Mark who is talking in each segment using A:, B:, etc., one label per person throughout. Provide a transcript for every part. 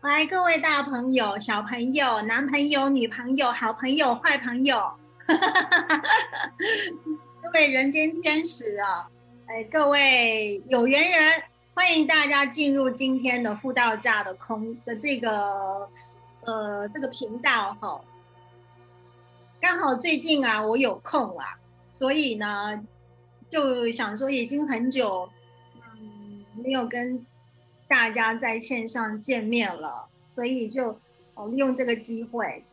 A: 来，各位大朋友、小朋友、男朋友、女朋友、好朋友、坏朋友，各位人间天使啊！哎，各位有缘人，欢迎大家进入今天的富道家的空的这个呃这个频道哈。刚好最近啊，我有空啊，所以呢，就想说已经很久嗯没有跟。大家在线上见面了，所以就哦利用这个机会，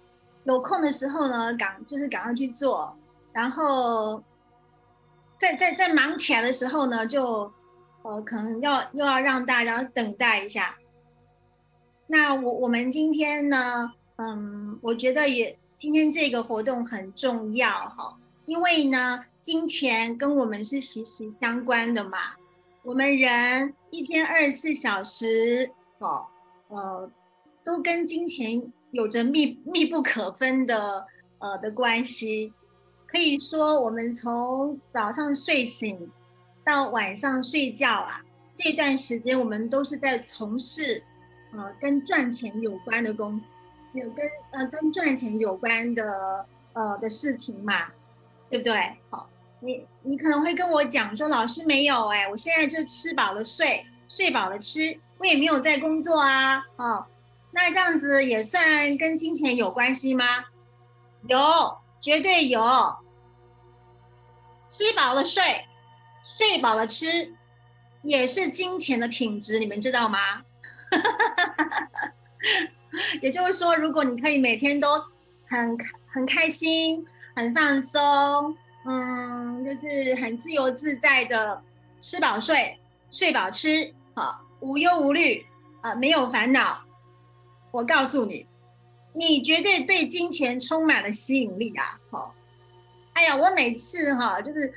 A: 有空的时候呢，赶就是赶快去做，然后在在在忙起来的时候呢，就呃可能要又要让大家等待一下。那我我们今天呢，嗯，我觉得也今天这个活动很重要哈，因为呢，金钱跟我们是息息相关的嘛。我们人一天二十四小时，哦，呃，都跟金钱有着密密不可分的呃的关系。可以说，我们从早上睡醒到晚上睡觉啊，这段时间我们都是在从事呃跟赚钱有关的工，有跟呃跟赚钱有关的呃的事情嘛，对不对？好。你你可能会跟我讲说，老师没有哎，我现在就吃饱了睡，睡饱了吃，我也没有在工作啊，哦，那这样子也算跟金钱有关系吗？有，绝对有。吃饱了睡，睡饱了吃，也是金钱的品质，你们知道吗？也就是说，如果你可以每天都很很开心，很放松。嗯，就是很自由自在的吃饱睡，睡饱吃，好无忧无虑啊，没有烦恼。我告诉你，你绝对对金钱充满了吸引力啊！好，哎呀，我每次哈就是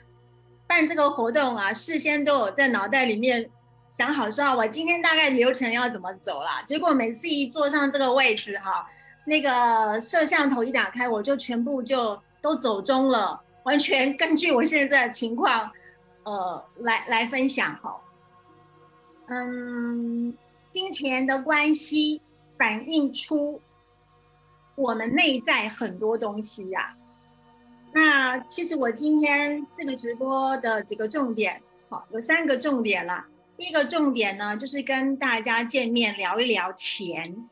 A: 办这个活动啊，事先都有在脑袋里面想好说，我今天大概流程要怎么走啦。结果每次一坐上这个位置哈，那个摄像头一打开，我就全部就都走中了。完全根据我现在的情况，呃，来来分享哈。嗯，金钱的关系反映出我们内在很多东西呀。那其实我今天这个直播的几个重点，好，有三个重点了。第一个重点呢，就是跟大家见面聊一聊钱，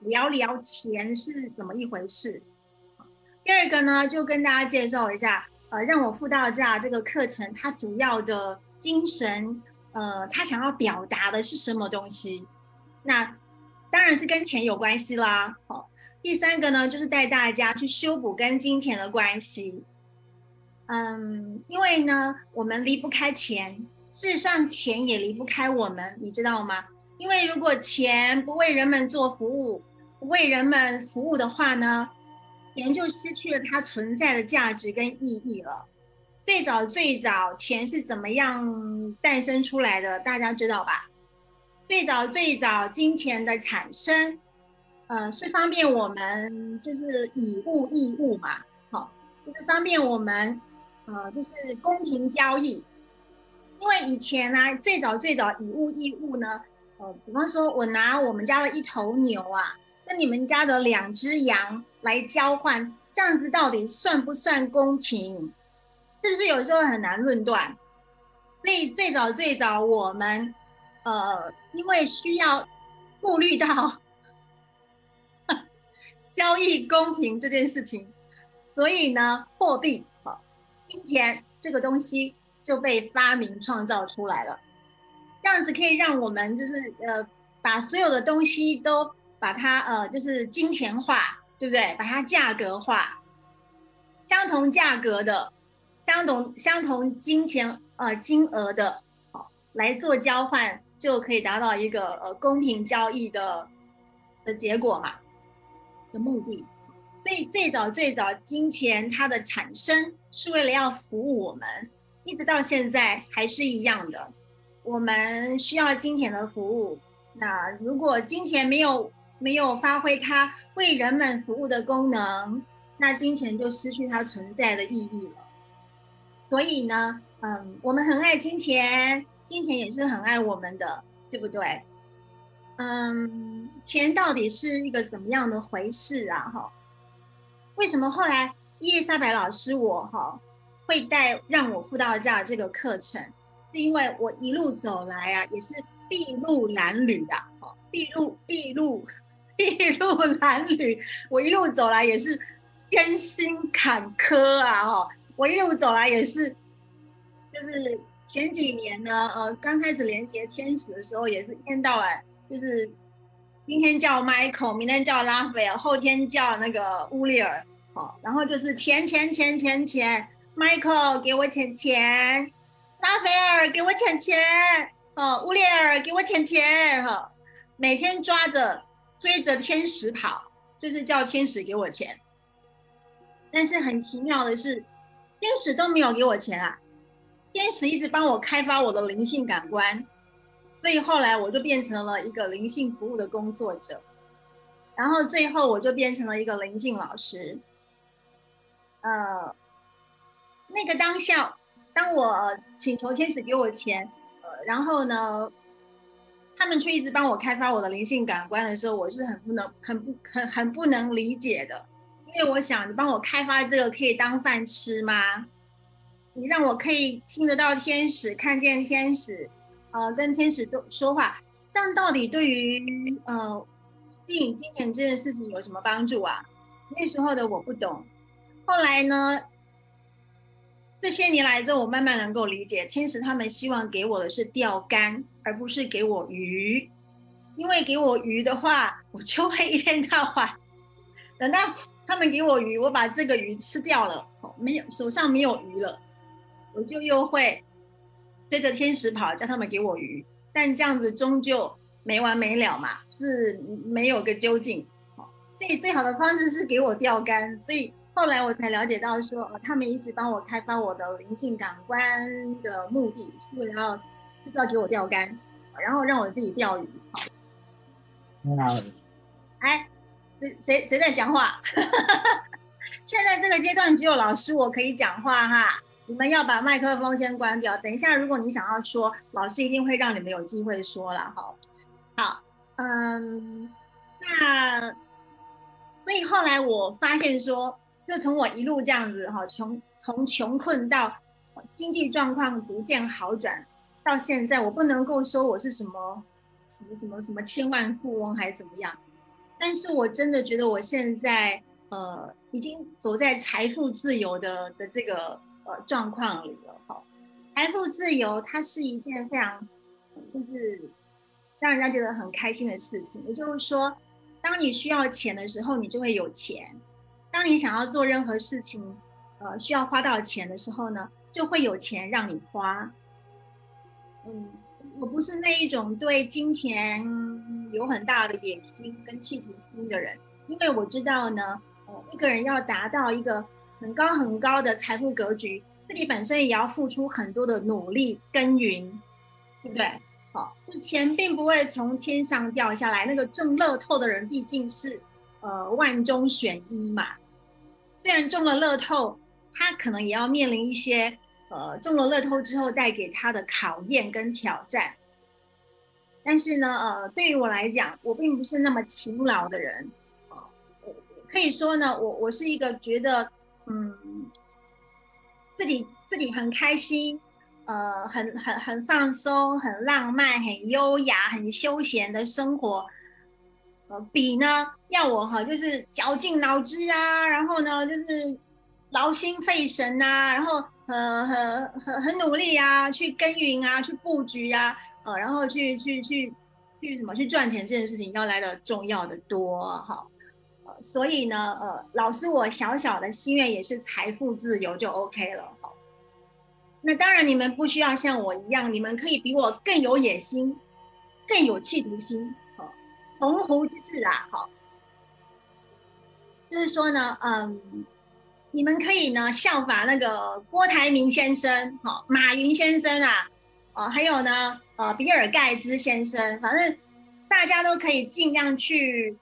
A: 聊聊钱是怎么一回事。第二个呢，就跟大家介绍一下，呃，让我付到价这个课程，它主要的精神，呃，它想要表达的是什么东西？那当然是跟钱有关系啦。好，第三个呢，就是带大家去修补跟金钱的关系。嗯，因为呢，我们离不开钱，事实上钱也离不开我们，你知道吗？因为如果钱不为人们做服务，为人们服务的话呢？钱就失去了它存在的价值跟意义了。最早最早，钱是怎么样诞生出来的？大家知道吧？最早最早，金钱的产生，呃，是方便我们就是以物易物嘛，好，就是方便我们，呃，就是公平交易。因为以前呢，最早最早以物易物呢，呃，比方说我拿我们家的一头牛啊。跟你们家的两只羊来交换，这样子到底算不算公平？是不是有时候很难论断？所以最早最早我们，呃，因为需要顾虑到 交易公平这件事情，所以呢，货币啊，金钱这个东西就被发明创造出来了。这样子可以让我们就是呃，把所有的东西都。把它呃，就是金钱化，对不对？把它价格化，相同价格的，相同相同金钱呃金额的，好来做交换，就可以达到一个呃公平交易的的结果嘛的目的。所以最早最早金钱它的产生是为了要服务我们，一直到现在还是一样的。我们需要金钱的服务。那如果金钱没有没有发挥它为人们服务的功能，那金钱就失去它存在的意义了。所以呢，嗯，我们很爱金钱，金钱也是很爱我们的，对不对？嗯，钱到底是一个怎么样的回事啊？哈，为什么后来伊丽莎白老师我哈会带让我辅导教这个课程？是因为我一路走来啊，也是筚路蓝缕啊，哈，筚路筚路 一路蓝缕，我一路走来也是艰辛坎坷啊，哈，我一路走来也是，就是前几年呢，呃，刚开始连接天使的时候，也是一天到晚。就是今天叫 Michael，明天叫拉斐尔，后天叫那个乌里尔，好，然后就是钱钱钱钱钱，Michael 给我钱钱，拉斐尔给我钱钱，哦，乌里尔给我钱钱，哈，每天抓着追着天使跑，就是叫天使给我钱。但是很奇妙的是，天使都没有给我钱啊，天使一直帮我开发我的灵性感官。所以后来我就变成了一个灵性服务的工作者，然后最后我就变成了一个灵性老师。呃，那个当下，当我请求天使给我钱，呃，然后呢，他们却一直帮我开发我的灵性感官的时候，我是很不能、很不、很很不能理解的，因为我想，你帮我开发这个可以当饭吃吗？你让我可以听得到天使，看见天使。呃，跟天使都说话，这样到底对于呃吸引金钱这件事情有什么帮助啊？那时候的我不懂，后来呢，这些年来之后，我慢慢能够理解，天使他们希望给我的是钓竿，而不是给我鱼，因为给我鱼的话，我就会一天到晚等到他们给我鱼，我把这个鱼吃掉了，没有手上没有鱼了，我就又会。对着天使跑，叫他们给我鱼，但这样子终究没完没了嘛，是没有个究竟。所以最好的方式是给我钓竿。所以后来我才了解到，说他们一直帮我开发我的灵性感官的目的，是为了要就是要给我钓竿，然后让我自己钓鱼。好，哎，谁谁谁在讲话？现在这个阶段只有老师我可以讲话哈。你们要把麦克风先关掉。等一下，如果你想要说，老师一定会让你们有机会说了。好，好，嗯，那所以后来我发现说，就从我一路这样子哈，穷从穷困到经济状况逐渐好转，到现在，我不能够说我是什么什么什么什么千万富翁还是怎么样，但是我真的觉得我现在呃，已经走在财富自由的的这个。呃，状况里了哈，财富自由它是一件非常，就是让人家觉得很开心的事情。也就是说，当你需要钱的时候，你就会有钱；当你想要做任何事情，呃，需要花到钱的时候呢，就会有钱让你花。嗯，我不是那一种对金钱有很大的野心跟企图心的人，因为我知道呢，呃，一个人要达到一个。很高很高的财富格局，自己本身也要付出很多的努力耕耘，对不对？好，钱并不会从天上掉下来。那个中乐透的人毕竟是呃万中选一嘛。虽然中了乐透，他可能也要面临一些呃中了乐透之后带给他的考验跟挑战。但是呢，呃，对于我来讲，我并不是那么勤劳的人。哦，可以说呢，我我是一个觉得。嗯，自己自己很开心，呃，很很很放松，很浪漫，很优雅，很休闲的生活，呃，比呢要我哈，就是绞尽脑汁啊，然后呢就是劳心费神啊，然后呃很很很努力啊，去耕耘啊，去布局啊，呃，然后去去去去什么去赚钱这件事情要来的重要的多哈。所以呢，呃，老师，我小小的心愿也是财富自由就 OK 了。好，那当然你们不需要像我一样，你们可以比我更有野心，更有企图心。好，鸿鹄之志啊，好，就是说呢，嗯，你们可以呢效法那个郭台铭先生，好，马云先生啊，哦，还有呢，呃，比尔盖茨先生，反正大家都可以尽量去。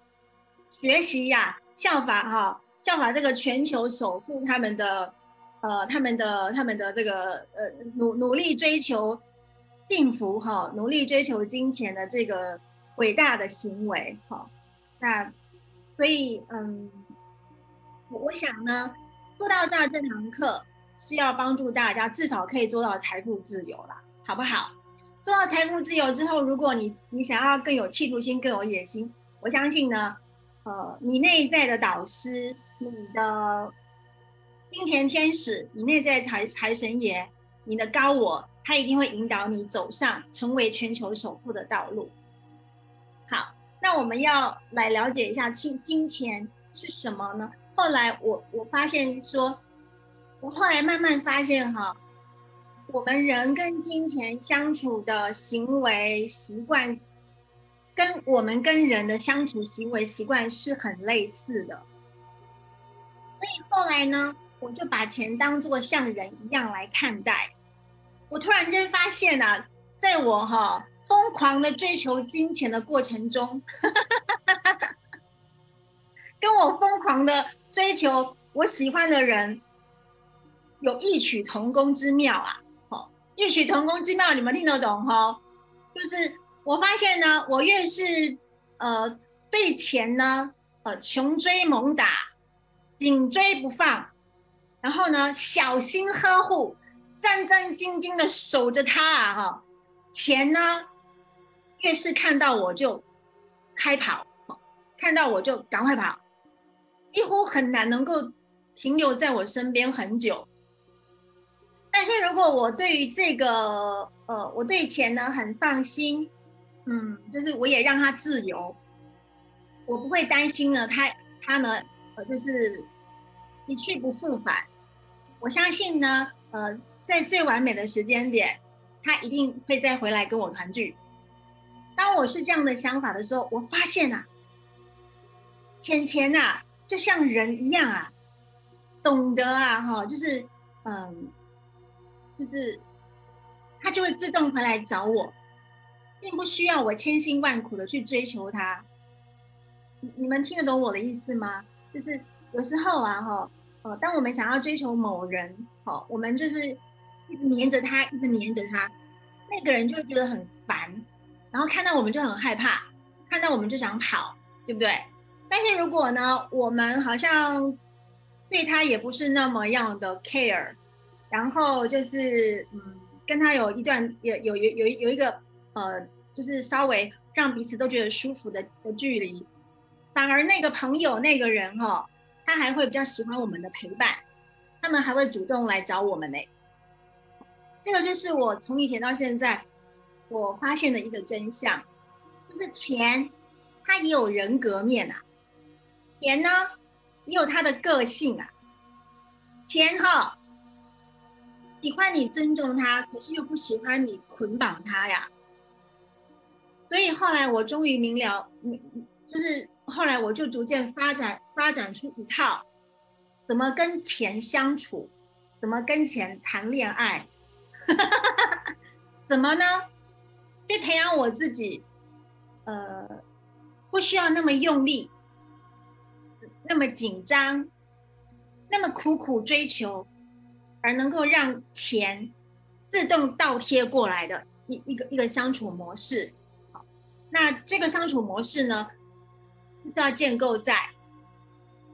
A: 学习呀，效法哈，效法这个全球首富他们的，呃，他们的他们的这个呃努努力追求幸福哈，努力追求金钱的这个伟大的行为。哈，那所以嗯，我想呢，做到这这堂课是要帮助大家至少可以做到财富自由了，好不好？做到财富自由之后，如果你你想要更有企图心、更有野心，我相信呢，呃，你内在的导师、你的金钱天使、你内在财财神爷、你的高我，他一定会引导你走上成为全球首富的道路。好，那我们要来了解一下金金钱是什么呢？后来我我发现说，我后来慢慢发现哈。我们人跟金钱相处的行为习惯，跟我们跟人的相处行为习惯是很类似的。所以后来呢，我就把钱当做像人一样来看待。我突然间发现啊，在我哈疯狂的追求金钱的过程中，跟我疯狂的追求我喜欢的人，有异曲同工之妙啊。哦异曲同工之妙，你们听得懂哈？就是我发现呢，我越是呃对钱呢呃穷追猛打、紧追不放，然后呢小心呵护、战战兢兢的守着它啊哈，钱呢越是看到我就开跑，看到我就赶快跑，几乎很难能够停留在我身边很久。但是如果我对于这个，呃，我对钱呢很放心，嗯，就是我也让他自由，我不会担心呢，他他呢，呃，就是一去不复返。我相信呢，呃，在最完美的时间点，他一定会再回来跟我团聚。当我是这样的想法的时候，我发现啊，钱钱呐，就像人一样啊，懂得啊，哈，就是嗯。就是他就会自动回来找我，并不需要我千辛万苦的去追求他。你们听得懂我的意思吗？就是有时候啊，哈，呃，当我们想要追求某人，好，我们就是一直黏着他，一直黏着他，那个人就会觉得很烦，然后看到我们就很害怕，看到我们就想跑，对不对？但是如果呢，我们好像对他也不是那么样的 care。然后就是，嗯，跟他有一段有有有有有一个呃，就是稍微让彼此都觉得舒服的的距离，反而那个朋友那个人哈，他还会比较喜欢我们的陪伴，他们还会主动来找我们呢。这个就是我从以前到现在我发现的一个真相，就是钱它也有人格面啊，钱呢也有他的个性啊，钱哈。喜欢你尊重他，可是又不喜欢你捆绑他呀。所以后来我终于明了，就是后来我就逐渐发展发展出一套怎么跟钱相处，怎么跟钱谈恋爱，怎么呢？去培养我自己，呃，不需要那么用力，那么紧张，那么苦苦追求。而能够让钱自动倒贴过来的一一个一个相处模式，好，那这个相处模式呢，就是要建构在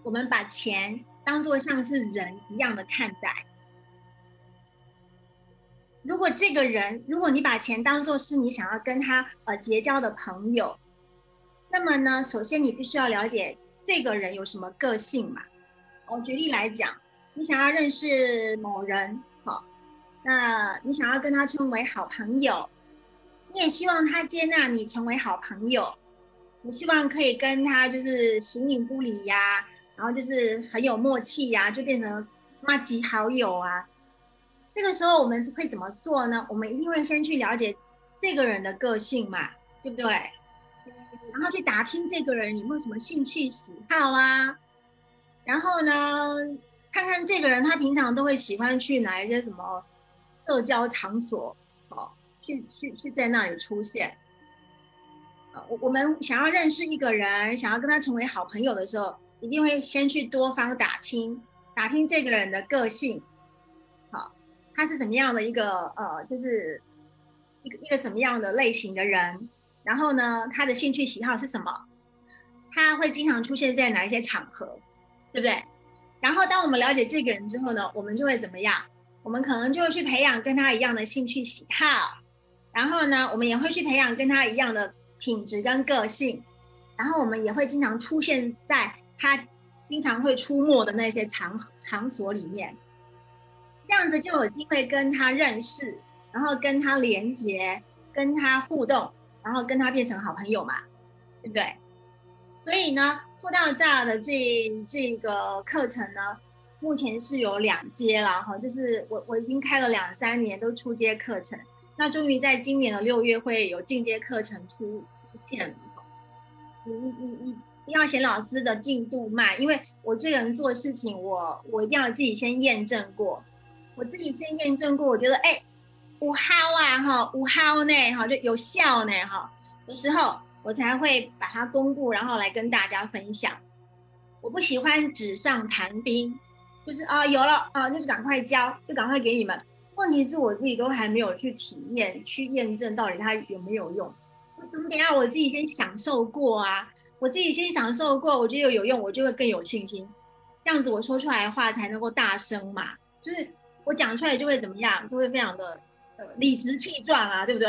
A: 我们把钱当做像是人一样的看待。如果这个人，如果你把钱当做是你想要跟他呃结交的朋友，那么呢，首先你必须要了解这个人有什么个性嘛。我举例来讲。你想要认识某人，好，那你想要跟他成为好朋友，你也希望他接纳你成为好朋友，你希望可以跟他就是形影不离呀，然后就是很有默契呀，就变成妈级好友啊。这个时候我们会怎么做呢？我们一定会先去了解这个人的个性嘛，对不对？然后去打听这个人有没有什么兴趣喜好啊，然后呢？看看这个人，他平常都会喜欢去哪一些什么社交场所，哦，去去去在那里出现。呃，我我们想要认识一个人，想要跟他成为好朋友的时候，一定会先去多方打听，打听这个人的个性，好，他是什么样的一个呃，就是一个一个什么样的类型的人，然后呢，他的兴趣喜好是什么？他会经常出现在哪一些场合，对不对？然后当我们了解这个人之后呢，我们就会怎么样？我们可能就会去培养跟他一样的兴趣喜好，然后呢，我们也会去培养跟他一样的品质跟个性，然后我们也会经常出现在他经常会出没的那些场场所里面，这样子就有机会跟他认识，然后跟他连接，跟他互动，然后跟他变成好朋友嘛，对不对？所以呢，做到这儿的这这个课程呢，目前是有两阶了哈，就是我我已经开了两三年都初阶课程，那终于在今年的六月会有进阶课程出现。你你你你要嫌老师的进度慢，因为我这个人做事情，我我一定要自己先验证过，我自己先验证过，我觉得哎，五号啊哈，五号呢哈，就有效呢哈，有时候。我才会把它公布，然后来跟大家分享。我不喜欢纸上谈兵，就是啊有了啊，就是赶快交，就赶快给你们。问题是我自己都还没有去体验、去验证到底它有没有用。我怎么得要我自己先享受过啊？我自己先享受过，我觉得有用，我就会更有信心。这样子我说出来的话才能够大声嘛，就是我讲出来就会怎么样，就会非常的理直气壮啊，对不对？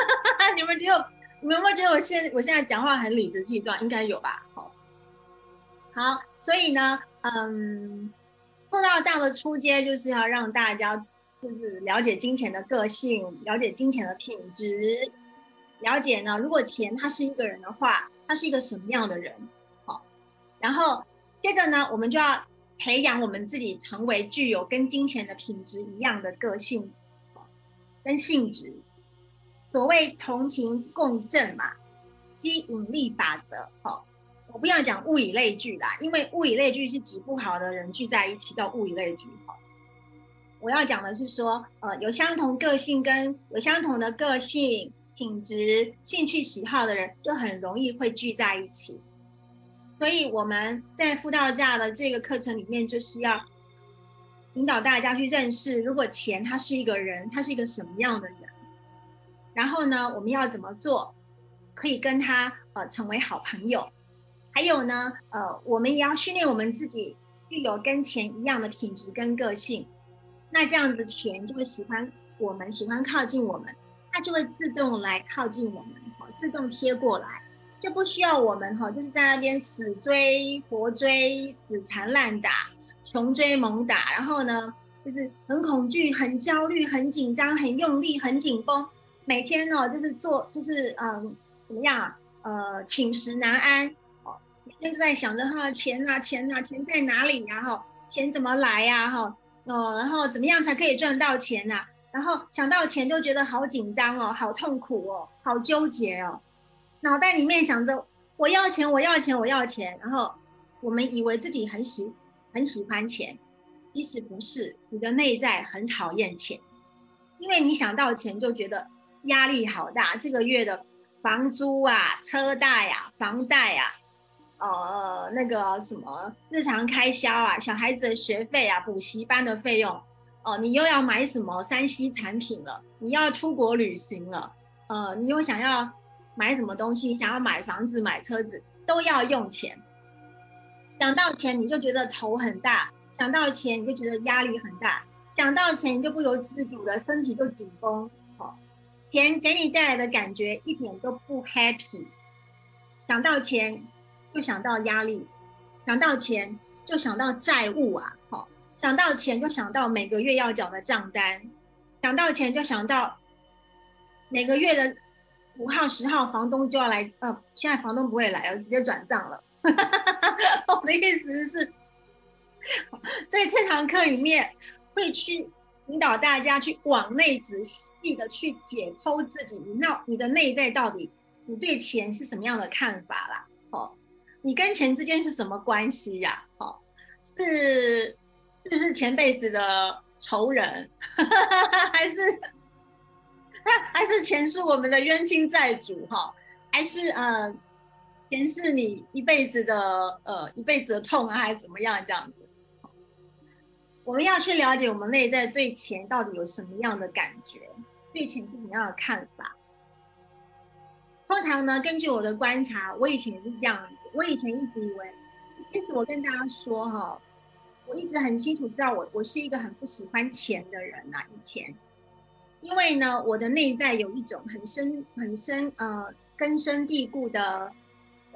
A: 你们只有。你们有没有觉得我现我现在讲话很理直气壮？应该有吧。好，好，所以呢，嗯，碰到这样的出阶，就是要让大家就是了解金钱的个性，了解金钱的品质，了解呢，如果钱它是一个人的话，他是一个什么样的人？好，然后接着呢，我们就要培养我们自己成为具有跟金钱的品质一样的个性，跟性质。所谓同频共振嘛，吸引力法则。哦，我不要讲物以类聚啦，因为物以类聚是指不好的人聚在一起叫物以类聚。哦，我要讲的是说，呃，有相同个性跟有相同的个性、品质、兴趣喜好的人，就很容易会聚在一起。所以我们在辅导价的这个课程里面，就是要引导大家去认识，如果钱它是一个人，他是一个什么样的人。然后呢，我们要怎么做，可以跟他呃成为好朋友？还有呢，呃，我们也要训练我们自己具有跟钱一样的品质跟个性。那这样子，钱就会喜欢我们，喜欢靠近我们，它就会自动来靠近我们，自动贴过来，就不需要我们哈，就是在那边死追活追、死缠烂打、穷追猛打，然后呢，就是很恐惧、很焦虑、很紧张、很用力、很紧绷。每天呢，就是做，就是嗯，怎么样？呃，寝食难安哦，每天都在想着哈，钱啊，钱啊，钱在哪里呀？哈，钱怎么来呀？哈，哦，然后怎么样才可以赚到钱呢？然后想到钱就觉得好紧张哦，好痛苦哦，好纠结哦，脑袋里面想着我要钱，我要钱，我要钱。然后我们以为自己很喜很喜欢钱，其实不是，你的内在很讨厌钱，因为你想到钱就觉得。压力好大，这个月的房租啊、车贷啊、房贷啊，呃，那个什么日常开销啊、小孩子的学费啊、补习班的费用，哦，你又要买什么三 C 产品了？你要出国旅行了？呃，你又想要买什么东西？你想要买房子、买车子，都要用钱。想到钱你就觉得头很大，想到钱你就觉得压力很大，想到钱你就不由自主的身体就紧绷。钱给你带来的感觉一点都不 happy，想到钱就想到压力，想到钱就想到债务啊，好，想到钱就想到每个月要缴的账单，想到钱就想到每个月的五号、十号房东就要来，呃，现在房东不会来了，直接转账了。我的意思是，在这堂课里面会去。引导大家去往内仔细的去解剖自己，你那你的内在到底，你对钱是什么样的看法啦？哦，你跟钱之间是什么关系呀？哦，是就是前辈子的仇人，还是还是钱是我们的冤亲债主？哈，还是呃，钱是你一辈子的呃一辈子的痛啊，还是怎么样这样子？我们要去了解我们内在对钱到底有什么样的感觉，对钱是什么样的看法。通常呢，根据我的观察，我以前也是这样子。我以前一直以为，其实我跟大家说哈，我一直很清楚知道我我是一个很不喜欢钱的人呐。以前，因为呢，我的内在有一种很深很深呃根深蒂固的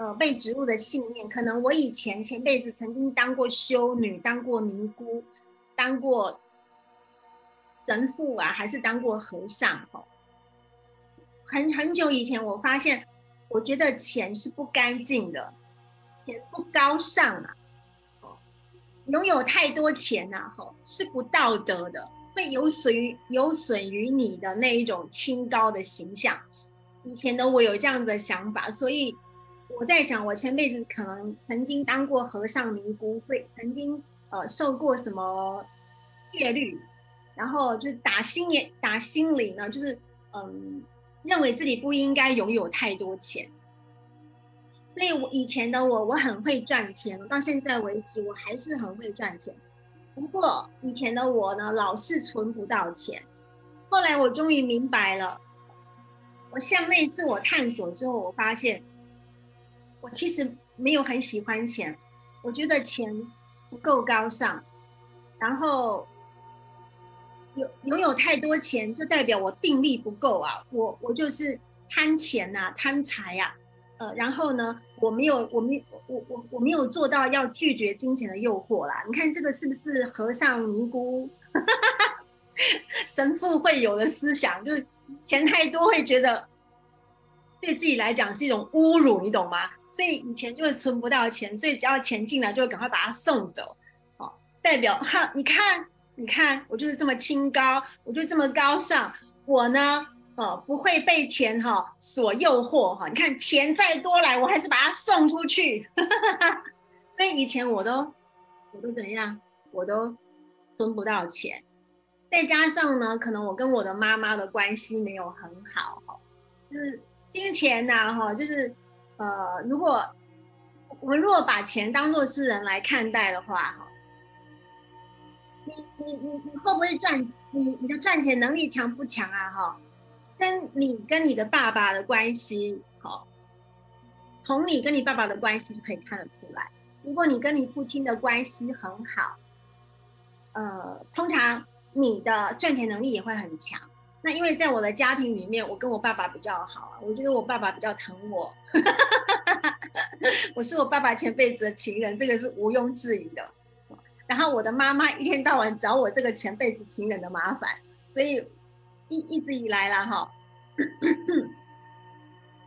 A: 呃被植入的信念。可能我以前前辈子曾经当过修女，当过尼姑，当过神父啊，还是当过和尚哈。很很久以前，我发现，我觉得钱是不干净的，钱不高尚啊，哦拥有太多钱呐，吼是不道德的，会有损于有损于你的那一种清高的形象。以前的我有这样的想法，所以我在想，我前辈子可能曾经当过和尚尼姑，所以曾经呃受过什么戒律，然后就打心眼打心里呢，就是嗯。认为自己不应该拥有太多钱，所以我以前的我，我很会赚钱，到现在为止我还是很会赚钱。不过以前的我呢，老是存不到钱。后来我终于明白了，我向内自我探索之后，我发现我其实没有很喜欢钱，我觉得钱不够高尚，然后。有拥有太多钱，就代表我定力不够啊！我我就是贪钱呐，贪财呀，呃，然后呢，我没有，我没，我我我没有做到要拒绝金钱的诱惑啦。你看这个是不是和尚尼姑、神父会有的思想？就是钱太多会觉得对自己来讲是一种侮辱，你懂吗？所以以前就会存不到钱，所以只要钱进来就会赶快把它送走，哦，代表哈，你看。你看，我就是这么清高，我就这么高尚。我呢，呃，不会被钱哈所诱惑哈。你看，钱再多来，我还是把它送出去。所以以前我都，我都怎样？我都存不到钱。再加上呢，可能我跟我的妈妈的关系没有很好哈。就是金钱呐哈，就是呃，如果我们如果把钱当做是人来看待的话哈。你你你你会不会赚？你你的赚钱能力强不强啊？哈，跟你跟你的爸爸的关系，好，从你跟你爸爸的关系就可以看得出来。如果你跟你父亲的关系很好，呃，通常你的赚钱能力也会很强。那因为在我的家庭里面，我跟我爸爸比较好啊，我觉得我爸爸比较疼我，我是我爸爸前辈子的情人，这个是毋庸置疑的。然后我的妈妈一天到晚找我这个前辈子情人的麻烦，所以一一直以来啦哈，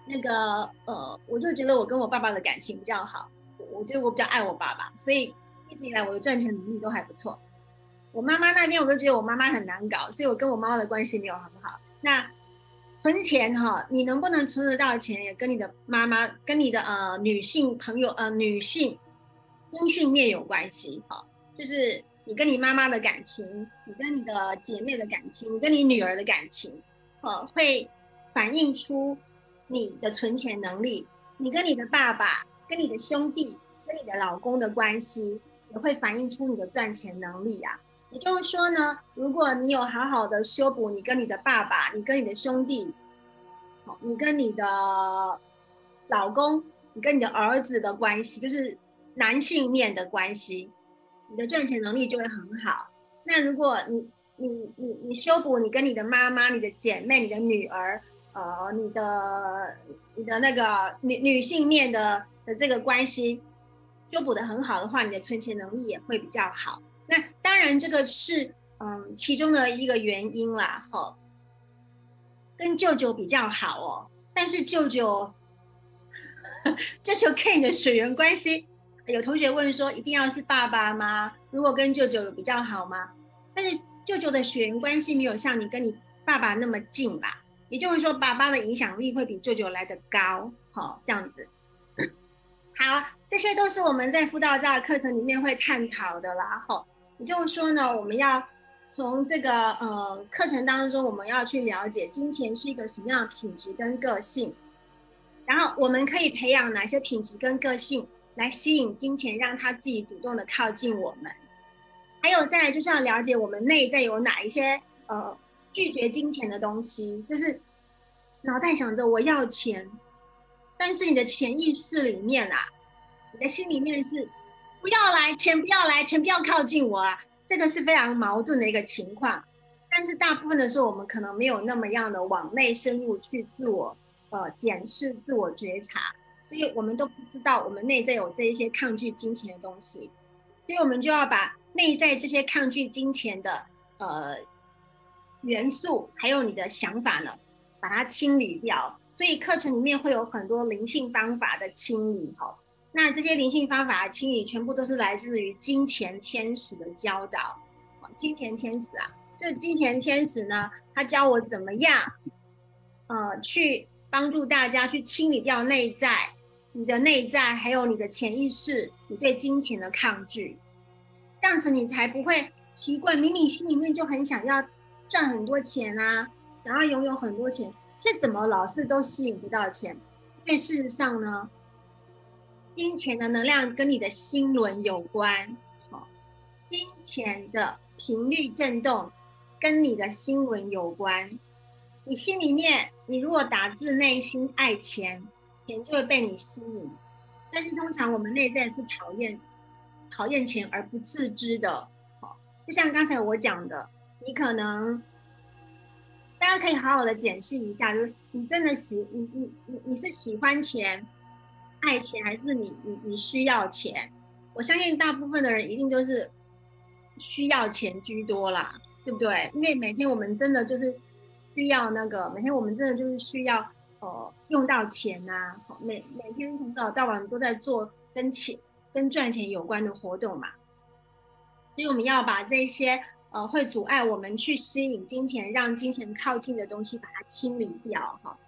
A: 那个呃，我就觉得我跟我爸爸的感情比较好，我觉得我比较爱我爸爸，所以一直以来我的赚钱能力都还不错。我妈妈那边我就觉得我妈妈很难搞，所以我跟我妈妈的关系没有很好。那存钱哈，你能不能存得到钱，也跟你的妈妈、跟你的呃女性朋友呃女性阴性面有关系哈。就是你跟你妈妈的感情，你跟你的姐妹的感情，你跟你女儿的感情，呃，会反映出你的存钱能力。你跟你的爸爸、跟你的兄弟、跟你的老公的关系，也会反映出你的赚钱能力啊。也就是说呢，如果你有好好的修补你跟你的爸爸、你跟你的兄弟，你跟你的老公、你跟你的儿子的关系，就是男性面的关系。你的赚钱能力就会很好。那如果你、你、你、你修补你跟你的妈妈、你的姐妹、你的女儿，呃，你的、你的那个女女性面的的这个关系修补的很好的话，你的存钱能力也会比较好。那当然这个是嗯其中的一个原因啦。哈，跟舅舅比较好哦，但是舅舅 这就看你的血缘关系。有同学问说：“一定要是爸爸吗？如果跟舅舅比较好吗？”但是舅舅的血缘关系没有像你跟你爸爸那么近啦，也就是说，爸爸的影响力会比舅舅来的高。好，这样子。好，这些都是我们在辅导家的课程里面会探讨的啦。好，也就是说呢，我们要从这个呃课程当中，我们要去了解金钱是一个什么样的品质跟个性，然后我们可以培养哪些品质跟个性。来吸引金钱，让他自己主动的靠近我们。还有再来就是要了解我们内在有哪一些呃拒绝金钱的东西，就是脑袋想着我要钱，但是你的潜意识里面啊，你的心里面是不要来钱，不要来钱，不要靠近我啊，这个是非常矛盾的一个情况。但是大部分的时候，我们可能没有那么样的往内深入去自我呃检视、自我觉察，所以我们都不知道我们内在有这一些抗拒金钱的东西，所以我们就要把内在这些抗拒金钱的呃元素，还有你的想法呢，把它清理掉。所以课程里面会有很多灵性方法的清理哈。那这些灵性方法清理，全部都是来自于金钱天使的教导。金钱天使啊。这金钱天使呢，他教我怎么样，呃，去帮助大家去清理掉内在你的内在，还有你的潜意识，你对金钱的抗拒，这样子你才不会奇怪，明明心里面就很想要赚很多钱啊，想要拥有很多钱，却怎么老是都吸引不到钱？因为事实上呢，金钱的能量跟你的心轮有关，哦，金钱的频率震动。跟你的心轮有关，你心里面，你如果打字内心爱钱，钱就会被你吸引。但是通常我们内在是讨厌讨厌钱而不自知的。好，就像刚才我讲的，你可能大家可以好好的检视一下，就是你真的喜你你你你是喜欢钱、爱钱，还是你你你需要钱？我相信大部分的人一定都是需要钱居多啦。对不对？因为每天我们真的就是需要那个，每天我们真的就是需要呃用到钱呐。每每天从早到晚都在做跟钱、跟赚钱有关的活动嘛。所以我们要把这些呃会阻碍我们去吸引金钱、让金钱靠近的东西，把它清理掉哈。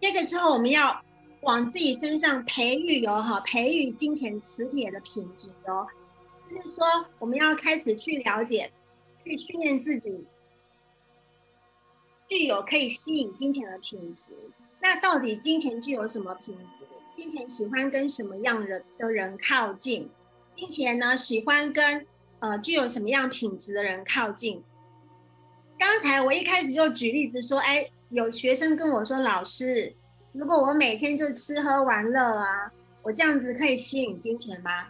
A: 接着之后，我们要往自己身上培育哦哈，培育金钱磁铁的品质哦。就是说，我们要开始去了解。去训练自己具有可以吸引金钱的品质。那到底金钱具有什么品质？金钱喜欢跟什么样人的人靠近？金钱呢喜欢跟呃具有什么样品质的人靠近？刚才我一开始就举例子说，哎，有学生跟我说，老师，如果我每天就吃喝玩乐啊，我这样子可以吸引金钱吗？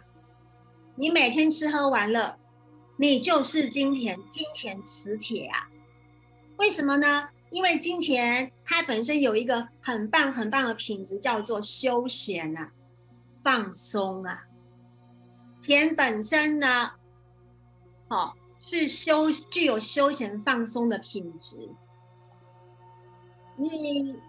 A: 你每天吃喝玩乐。你就是金钱，金钱磁铁啊！为什么呢？因为金钱它本身有一个很棒很棒的品质，叫做休闲啊，放松啊。钱本身呢，好是休具有休闲放松的品质。你，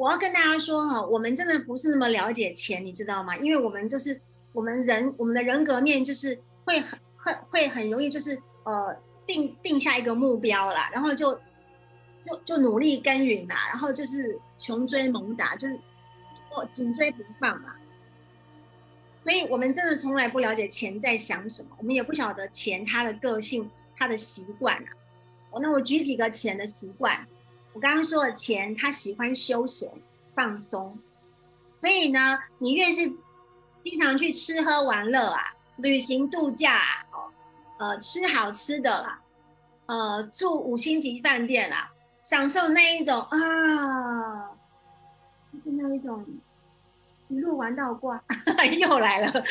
A: 我要跟大家说哈，我们真的不是那么了解钱，你知道吗？因为我们就是我们人，我们的人格面就是会很。会会很容易就是呃定定下一个目标啦，然后就就就努力耕耘啦，然后就是穷追猛打，就是哦紧追不放嘛。所以我们真的从来不了解钱在想什么，我们也不晓得钱它的个性、它的习惯。哦，那我举几个钱的习惯。我刚刚说了，钱他喜欢休闲放松，所以呢，你越是经常去吃喝玩乐啊，旅行度假啊，哦。呃，吃好吃的啦，呃，住五星级饭店啦，享受那一种啊，就是那一种一路玩到挂，又来了，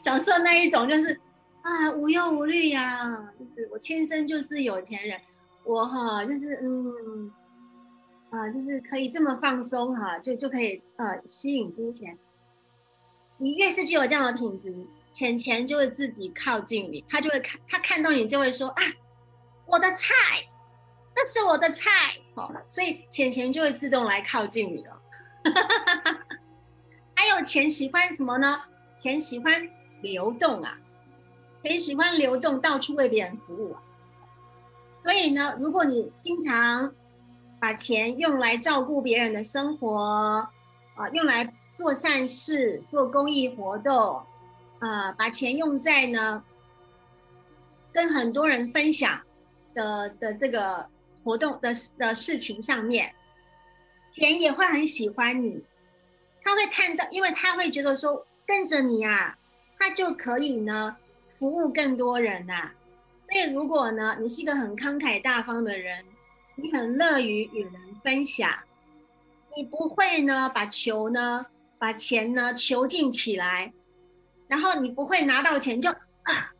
A: 享受那一种就是啊无忧无虑呀，就是我天生就是有钱人，我哈就是嗯啊就是可以这么放松哈，就就可以呃吸引金钱，你越是具有这样的品质。钱钱就会自己靠近你，他就会看，他看到你就会说啊，我的菜，这是我的菜，哦，所以钱钱就会自动来靠近你了。还有钱喜欢什么呢？钱喜欢流动啊，可以喜欢流动，到处为别人服务啊。所以呢，如果你经常把钱用来照顾别人的生活，啊，用来做善事、做公益活动。呃，把钱用在呢，跟很多人分享的的这个活动的的事情上面，钱也会很喜欢你，他会看到，因为他会觉得说跟着你啊，他就可以呢服务更多人呐。所以如果呢，你是一个很慷慨大方的人，你很乐于与人分享，你不会呢把球呢把钱呢囚禁起来，然后你不会拿到钱就啊，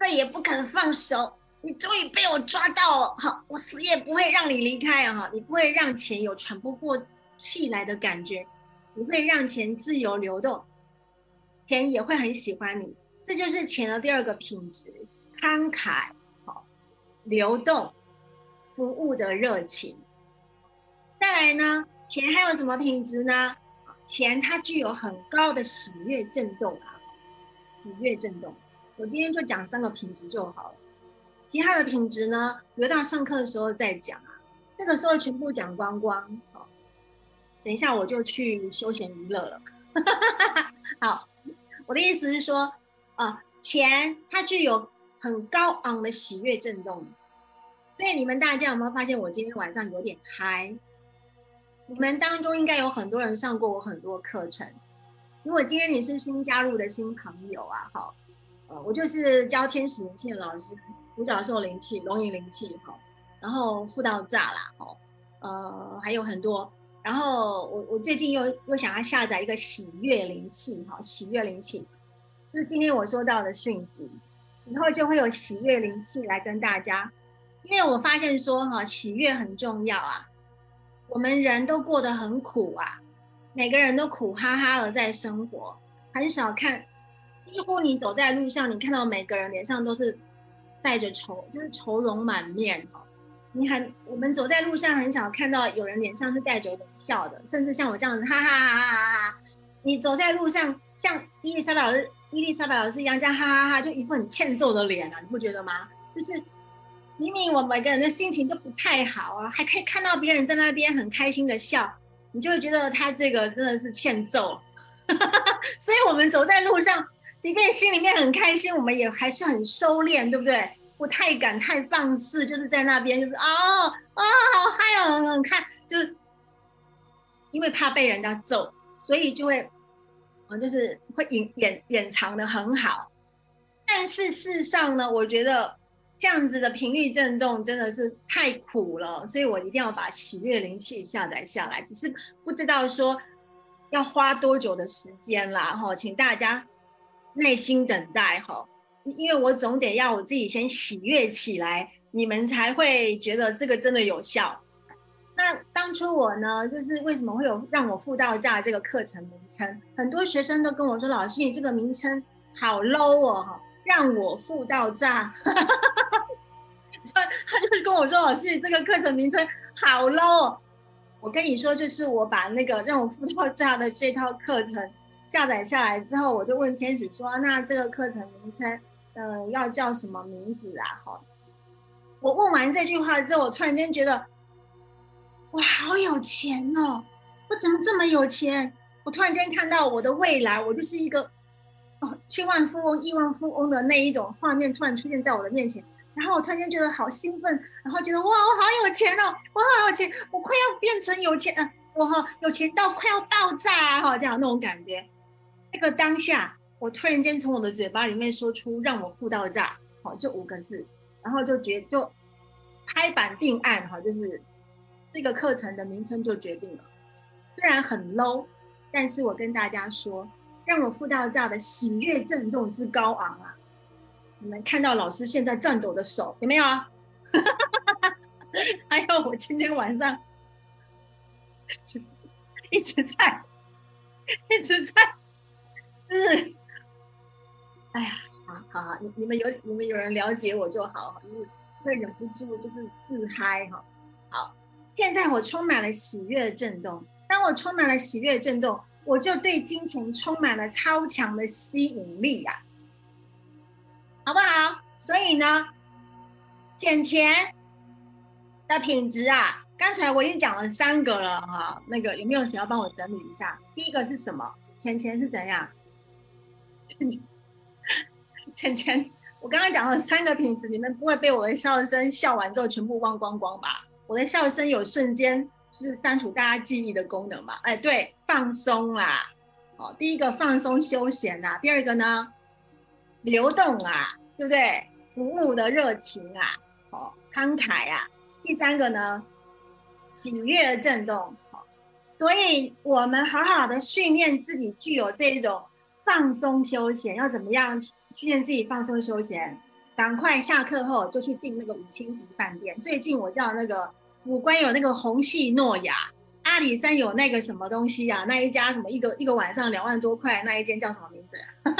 A: 再也不肯放手。你终于被我抓到了，好，我死也不会让你离开啊！你不会让钱有喘不过气来的感觉，你会让钱自由流动，钱也会很喜欢你。这就是钱的第二个品质：慷慨、好流动、服务的热情。再来呢，钱还有什么品质呢？钱它具有很高的喜悦震动啊，喜悦震动。我今天就讲三个品质就好了。其他的品质呢，留到上课的时候再讲啊。这个时候全部讲光光，好，等一下我就去休闲娱乐了。好，我的意思是说，啊，钱它具有很高昂的喜悦震动。所以你们大家有没有发现我今天晚上有点嗨？你们当中应该有很多人上过我很多课程。如果今天你是新加入的新朋友啊，好，呃，我就是教天使灵气的老师。独角兽灵气、龙吟灵气，哈，然后富道炸啦，哦，呃，还有很多。然后我我最近又又想要下载一个喜悦灵气，哈，喜悦灵气，就是今天我收到的讯息，以后就会有喜悦灵气来跟大家。因为我发现说，哈，喜悦很重要啊。我们人都过得很苦啊，每个人都苦哈哈的在生活，很少看，几乎你走在路上，你看到每个人脸上都是。带着愁，就是愁容满面哈。你很，我们走在路上很少看到有人脸上是带着笑的，甚至像我这样子，哈哈哈哈哈哈。你走在路上，像伊丽莎白老师、伊丽莎白老师一样这样哈哈哈，就一副很欠揍的脸啊，你不觉得吗？就是明明我们每个人的心情都不太好啊，还可以看到别人在那边很开心的笑，你就会觉得他这个真的是欠揍。所以，我们走在路上。即便心里面很开心，我们也还是很收敛，对不对？不太敢太放肆，就是在那边，就是哦哦，好嗨哦，很看，就是因为怕被人家揍，所以就会，嗯，就是会隐掩掩藏的很好。但是事实上呢，我觉得这样子的频率震动真的是太苦了，所以我一定要把喜悦灵气下载下来，只是不知道说要花多久的时间啦，哈，请大家。耐心等待哈，因为我总得要我自己先喜悦起来，你们才会觉得这个真的有效。那当初我呢，就是为什么会有让我付到价这个课程名称？很多学生都跟我说：“老师，你这个名称好 low 哦，让我付到价。”他他就跟我说：“老师，你这个课程名称好 low。”我跟你说，就是我把那个让我付到价的这套课程。下载下来之后，我就问天使说：“那这个课程名称，呃，要叫什么名字啊？”哈，我问完这句话之后，我突然间觉得，我好有钱哦！我怎么这么有钱？我突然间看到我的未来，我就是一个哦千万富翁、亿万富翁的那一种画面突然出现在我的面前，然后我突然间觉得好兴奋，然后觉得哇，我好有钱哦，我好有钱，我快要变成有钱，呃，我哈有钱到快要爆炸哈，这样那种感觉。这个当下，我突然间从我的嘴巴里面说出“让我付到炸”好这五个字，然后就觉就拍板定案哈，就是这个课程的名称就决定了。虽然很 low，但是我跟大家说，“让我付到炸”的喜悦震动之高昂啊！你们看到老师现在颤抖的手有没有啊？哈哈哈还有我今天晚上就是一直在一直在。嗯，哎呀，好好好，你你们有你们有人了解我就好，因为会忍不住就是自嗨哈。好，现在我充满了喜悦的震动，当我充满了喜悦的震动，我就对金钱充满了超强的吸引力呀，好不好？所以呢，钱钱的品质啊，刚才我已经讲了三个了哈，那个有没有谁要帮我整理一下？第一个是什么？钱钱是怎样？钱钱，我刚刚讲了三个品质，你们不会被我的笑声笑完之后全部忘光光吧？我的笑声有瞬间就是删除大家记忆的功能嘛？哎，对，放松啦，哦，第一个放松休闲呐，第二个呢，流动啊，对不对？服务的热情啊，哦，慷慨啊，第三个呢，喜悦震动，好，所以我们好好的训练自己，具有这种放松休闲，要怎么样训练自己放松休闲？赶快下课后就去订那个五星级饭店。最近我叫那个五官有那个红系诺亚，阿里山有那个什么东西啊？那一家什么一个一个晚上两万多块，那一间叫什么名字？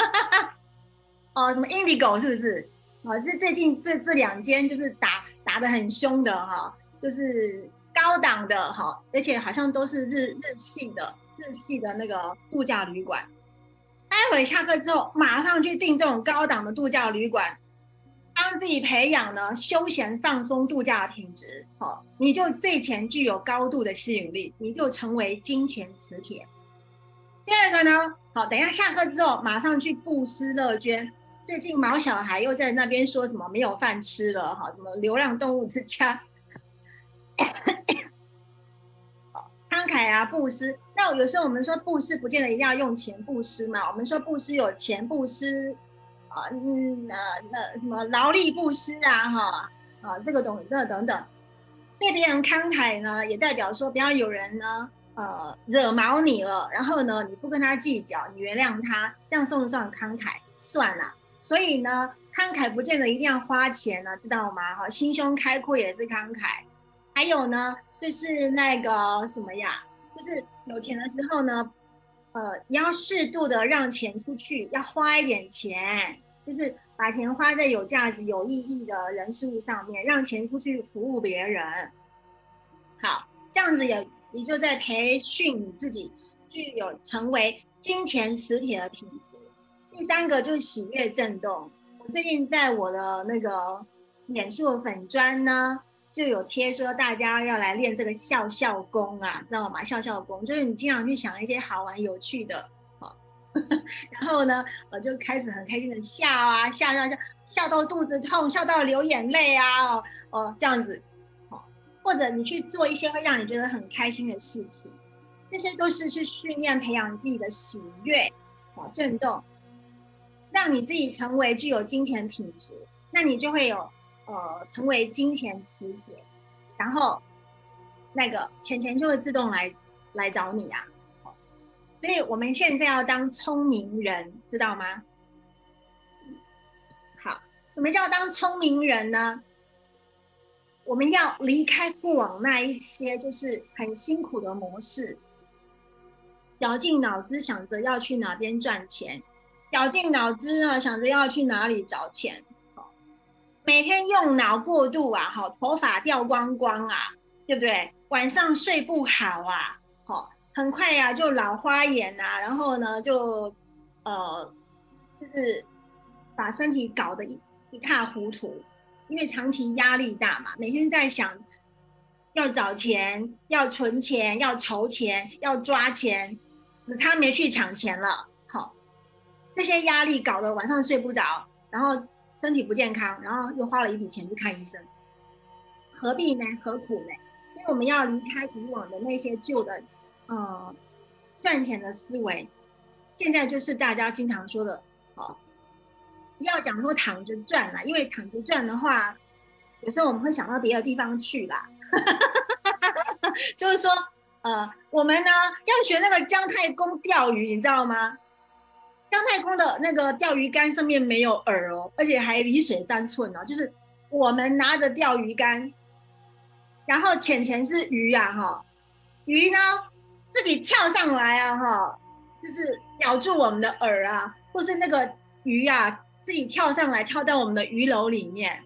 A: 哦，什么 Indigo 是不是？哦，这最近这这两间就是打打的很凶的哈，就是高档的哈，而且好像都是日日系的日系的那个度假旅馆。待会下课之后，马上去订这种高档的度假旅馆，自己培养呢休闲放松度假的品质。好，你就对钱具有高度的吸引力，你就成为金钱磁铁。第二个呢，好，等一下下课之后，马上去布施乐捐。最近毛小孩又在那边说什么没有饭吃了哈？什么流浪动物之家？慷慨啊，布施。那有时候我们说布施，不见得一定要用钱布施嘛。我们说布施有钱布施啊，嗯，那那什么劳力布施啊，哈啊，这个东这等等，对别人慷慨呢，也代表说，不要有人呢，呃，惹毛你了，然后呢，你不跟他计较，你原谅他，这样算不算慷慨？算了。所以呢，慷慨不见得一定要花钱呢，知道吗？哈，心胸开阔也是慷慨。还有呢，就是那个什么呀，就是有钱的时候呢，呃，要适度的让钱出去，要花一点钱，就是把钱花在有价值、有意义的人事物上面，让钱出去服务别人。好，这样子也你就在培训你自己，具有成为金钱磁铁的品质。第三个就是喜悦震动。我最近在我的那个脸书粉砖呢，就有贴说大家要来练这个笑笑功啊，知道吗？笑笑功就是你经常去想一些好玩有趣的，然后呢，我就开始很开心的笑啊，笑笑笑，笑到肚子痛，笑到流眼泪啊，哦这样子，哦，或者你去做一些会让你觉得很开心的事情，这些都是去训练培养自己的喜悦，好震动。让你自己成为具有金钱品质，那你就会有呃成为金钱磁铁，然后那个钱钱就会自动来来找你啊。所以我们现在要当聪明人，知道吗？好，什么叫当聪明人呢？我们要离开过往那一些就是很辛苦的模式，绞尽脑汁想着要去哪边赚钱。绞尽脑汁啊，想着要去哪里找钱，每天用脑过度啊，好，头发掉光光啊，对不对？晚上睡不好啊，很快呀就老花眼啊，然后呢就呃，就是把身体搞得一一塌糊涂，因为长期压力大嘛，每天在想要找钱、要存钱、要筹钱、要抓钱，只差没去抢钱了。好这些压力搞得晚上睡不着，然后身体不健康，然后又花了一笔钱去看医生，何必呢？何苦呢？因为我们要离开以往的那些旧的，呃，赚钱的思维。现在就是大家经常说的，哦，不要讲说躺着赚啦，因为躺着赚的话，有时候我们会想到别的地方去啦。就是说，呃，我们呢要学那个姜太公钓鱼，你知道吗？姜太公的那个钓鱼竿上面没有饵哦，而且还离水三寸哦。就是我们拿着钓鱼竿，然后浅浅是鱼呀哈，鱼呢自己跳上来啊哈，就是咬住我们的饵啊，或是那个鱼啊自己跳上来跳到我们的鱼篓里面。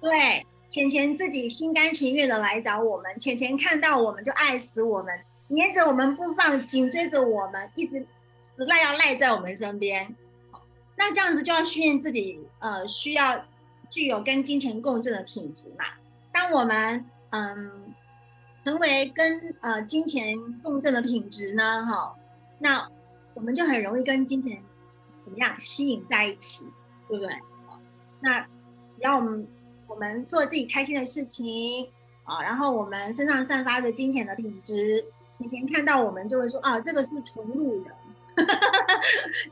A: 对，浅浅自己心甘情愿的来找我们，浅浅看到我们就爱死我们，黏着我们不放，紧追着我们一直。赖要赖在我们身边，那这样子就要训练自己，呃，需要具有跟金钱共振的品质嘛。当我们嗯成为跟呃金钱共振的品质呢，哈，那我们就很容易跟金钱怎么样吸引在一起，对不对？那只要我们我们做自己开心的事情啊，然后我们身上散发着金钱的品质，以前看到我们就会说啊，这个是同路人。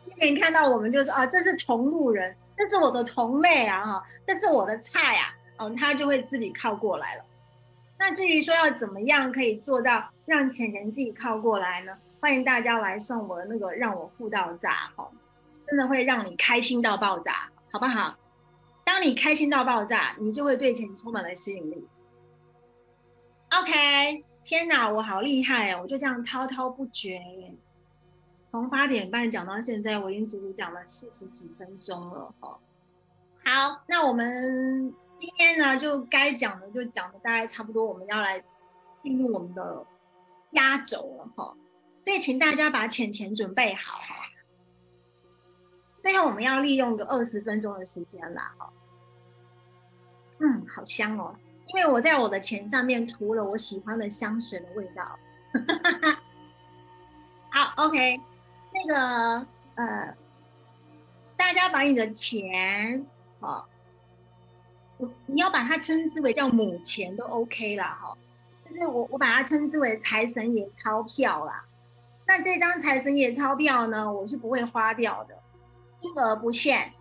A: 今年看到我们就说啊，这是同路人，这是我的同类啊，哈，这是我的菜啊，哦，他就会自己靠过来了。那至于说要怎么样可以做到让钱钱自己靠过来呢？欢迎大家来送我那个让我富到炸哦，真的会让你开心到爆炸，好不好？当你开心到爆炸，你就会对钱充满了吸引力。OK，天哪，我好厉害哦！我就这样滔滔不绝耶，从八点半讲到现在，我已经足足讲了四十几分钟了哦。好，那我们。今天呢，就该讲的就讲的大概差不多，我们要来进入我们的压轴了哈。所以请大家把钱钱准备好哈。最后我们要利用个二十分钟的时间啦哈。嗯，好香哦，因为我在我的钱上面涂了我喜欢的香水的味道。好，OK，那个呃，大家把你的钱哦。你要把它称之为叫母钱都 OK 啦，哈，就是我我把它称之为财神爷钞票啦。那这张财神爷钞票呢，我是不会花掉的，金额不限，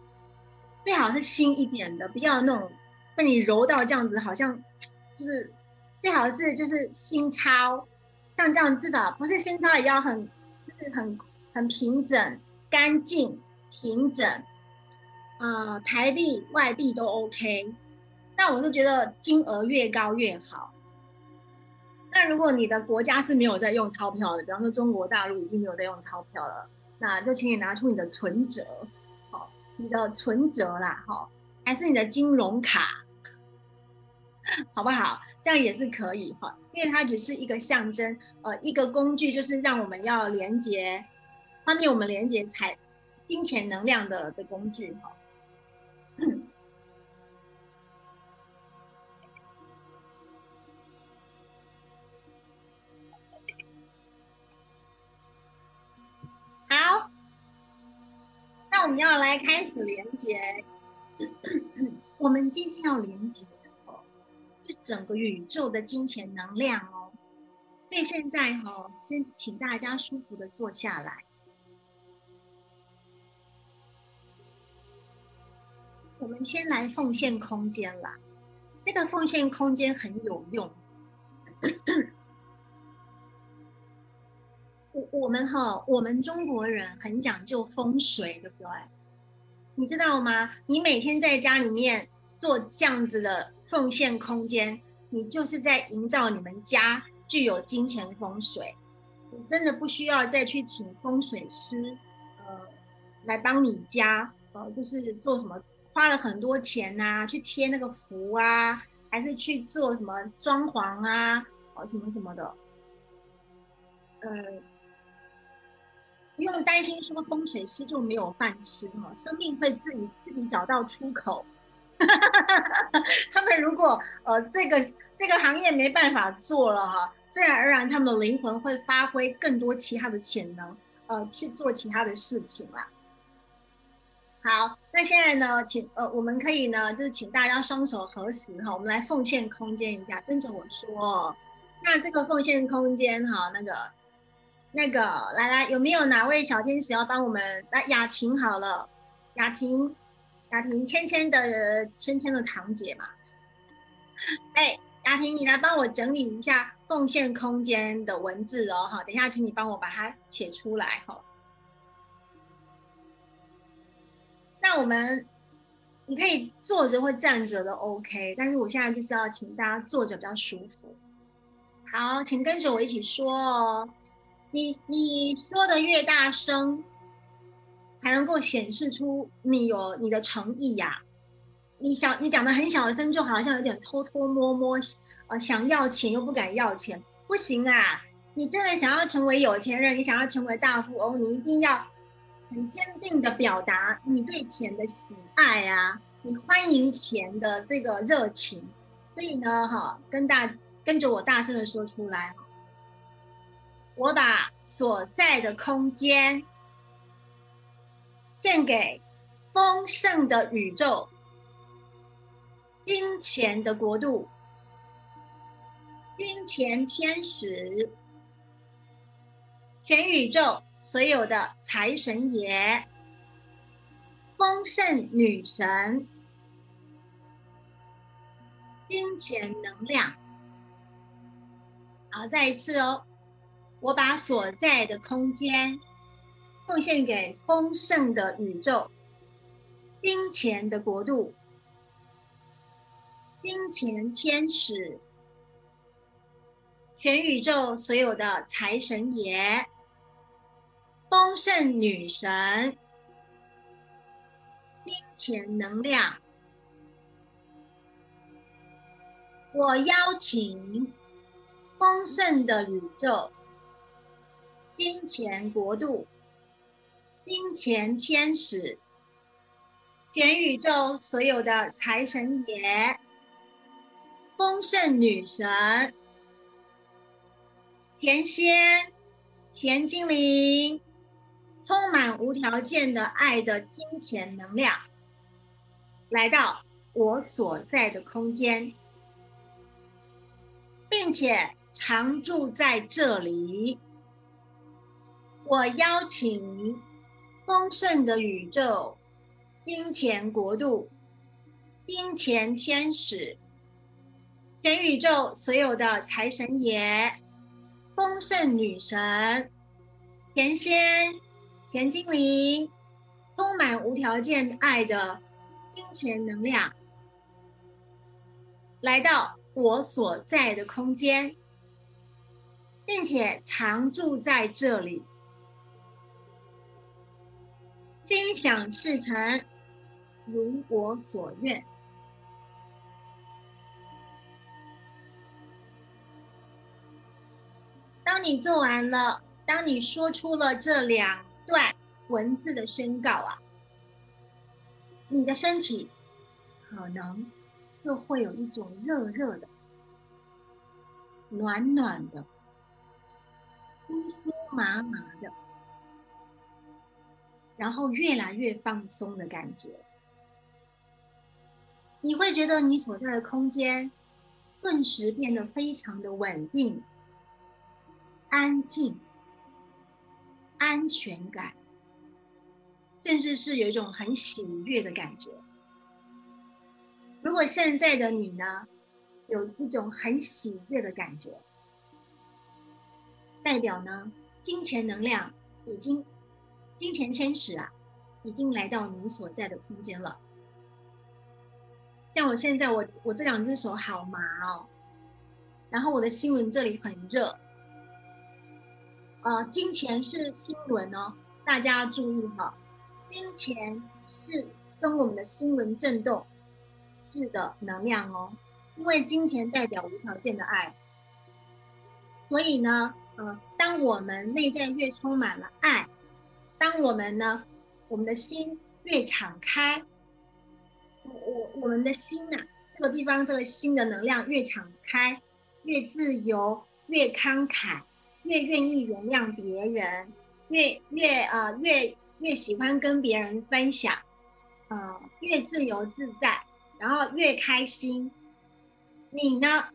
A: 最好是新一点的，不要那种被你揉到这样子，好像就是最好是就是新钞，像这样至少不是新钞也要很就是很很平整、干净、平整，呃，台币、外币都 OK。那我就觉得金额越高越好。那如果你的国家是没有在用钞票的，比方说中国大陆已经没有在用钞票了，那就请你拿出你的存折，好，你的存折啦，哈，还是你的金融卡，好不好？这样也是可以哈，因为它只是一个象征，呃，一个工具，就是让我们要连接，方便我们连接财、金钱能量的的工具，哈。我们要来开始连接。我们今天要连接的哦，是整个宇宙的金钱能量哦。所以现在哈，先请大家舒服的坐下来。我们先来奉献空间啦，这个奉献空间很有用。我们哈，我们中国人很讲究风水，对不对？你知道吗？你每天在家里面做这样子的奉献空间，你就是在营造你们家具有金钱风水。你真的不需要再去请风水师，呃，来帮你家，呃，就是做什么花了很多钱呐，去贴那个符啊，还是去做什么装潢啊，哦，什么什么的，呃。不用担心说风水师就没有饭吃哈，生命会自己自己找到出口。他们如果呃这个这个行业没办法做了哈，自然而然他们的灵魂会发挥更多其他的潜能，呃去做其他的事情啦。好，那现在呢，请呃我们可以呢就是请大家双手合十哈，我们来奉献空间一下，跟着我说。那这个奉献空间哈，那个。那个，来来，有没有哪位小天使要帮我们？来，雅婷好了，雅婷，雅婷，芊芊的芊芊的堂姐嘛。哎，雅婷，你来帮我整理一下奉献空间的文字哦，哈，等一下，请你帮我把它写出来，哈。那我们，你可以坐着或站着都 OK，但是我现在就是要请大家坐着比较舒服。好，请跟着我一起说哦。你你说的越大声，才能够显示出你有你的诚意呀。你想你讲的很小声，就好像有点偷偷摸摸，呃，想要钱又不敢要钱，不行啊！你真的想要成为有钱人，你想要成为大富翁，你一定要很坚定的表达你对钱的喜爱啊，你欢迎钱的这个热情。所以呢，哈，跟大跟着我大声的说出来。我把所在的空间献给丰盛的宇宙、金钱的国度、金钱天使、全宇宙所有的财神爷、丰盛女神、金钱能量。好，再一次哦，我把所在的空间奉献给丰盛的宇宙、金钱的国度、金钱天使、全宇宙所有的财神爷、丰盛女神、金钱能量。我邀请丰盛的宇宙、金钱国度、金钱天使、全宇宙所有的财神爷、丰盛女神、甜仙、甜精灵，充满无条件的爱的金钱能量，来到我所在的空间。并且常住在这里。我邀请丰盛的宇宙、金钱国度、金钱天使、全宇宙所有的财神爷、丰盛女神、甜仙、甜精灵，充满无条件爱的金钱能量，来到。我所在的空间，并且常住在这里，心想事成，如我所愿。当你做完了，当你说出了这两段文字的宣告啊，你的身体可能。就会有一种热热的、暖暖的、酥酥麻麻的，然后越来越放松的感觉。你会觉得你所在的空间顿时变得非常的稳定、安静、安全感，甚至是有一种很喜悦的感觉。如果现在的你呢，有一种很喜悦的感觉，代表呢，金钱能量已经，金钱天使啊，已经来到你所在的空间了。像我现在，我我这两只手好麻哦，然后我的心轮这里很热。呃，金钱是心轮哦，大家注意哈，金钱是跟我们的心轮震动。质的能量哦，因为金钱代表无条件的爱，所以呢，呃，当我们内在越充满了爱，当我们呢，我们的心越敞开，我我我们的心呐，这个地方这个心的能量越敞开，越自由，越慷慨，越愿意原谅别人，越越呃越越喜欢跟别人分享，呃，越自由自在。然后越开心，你呢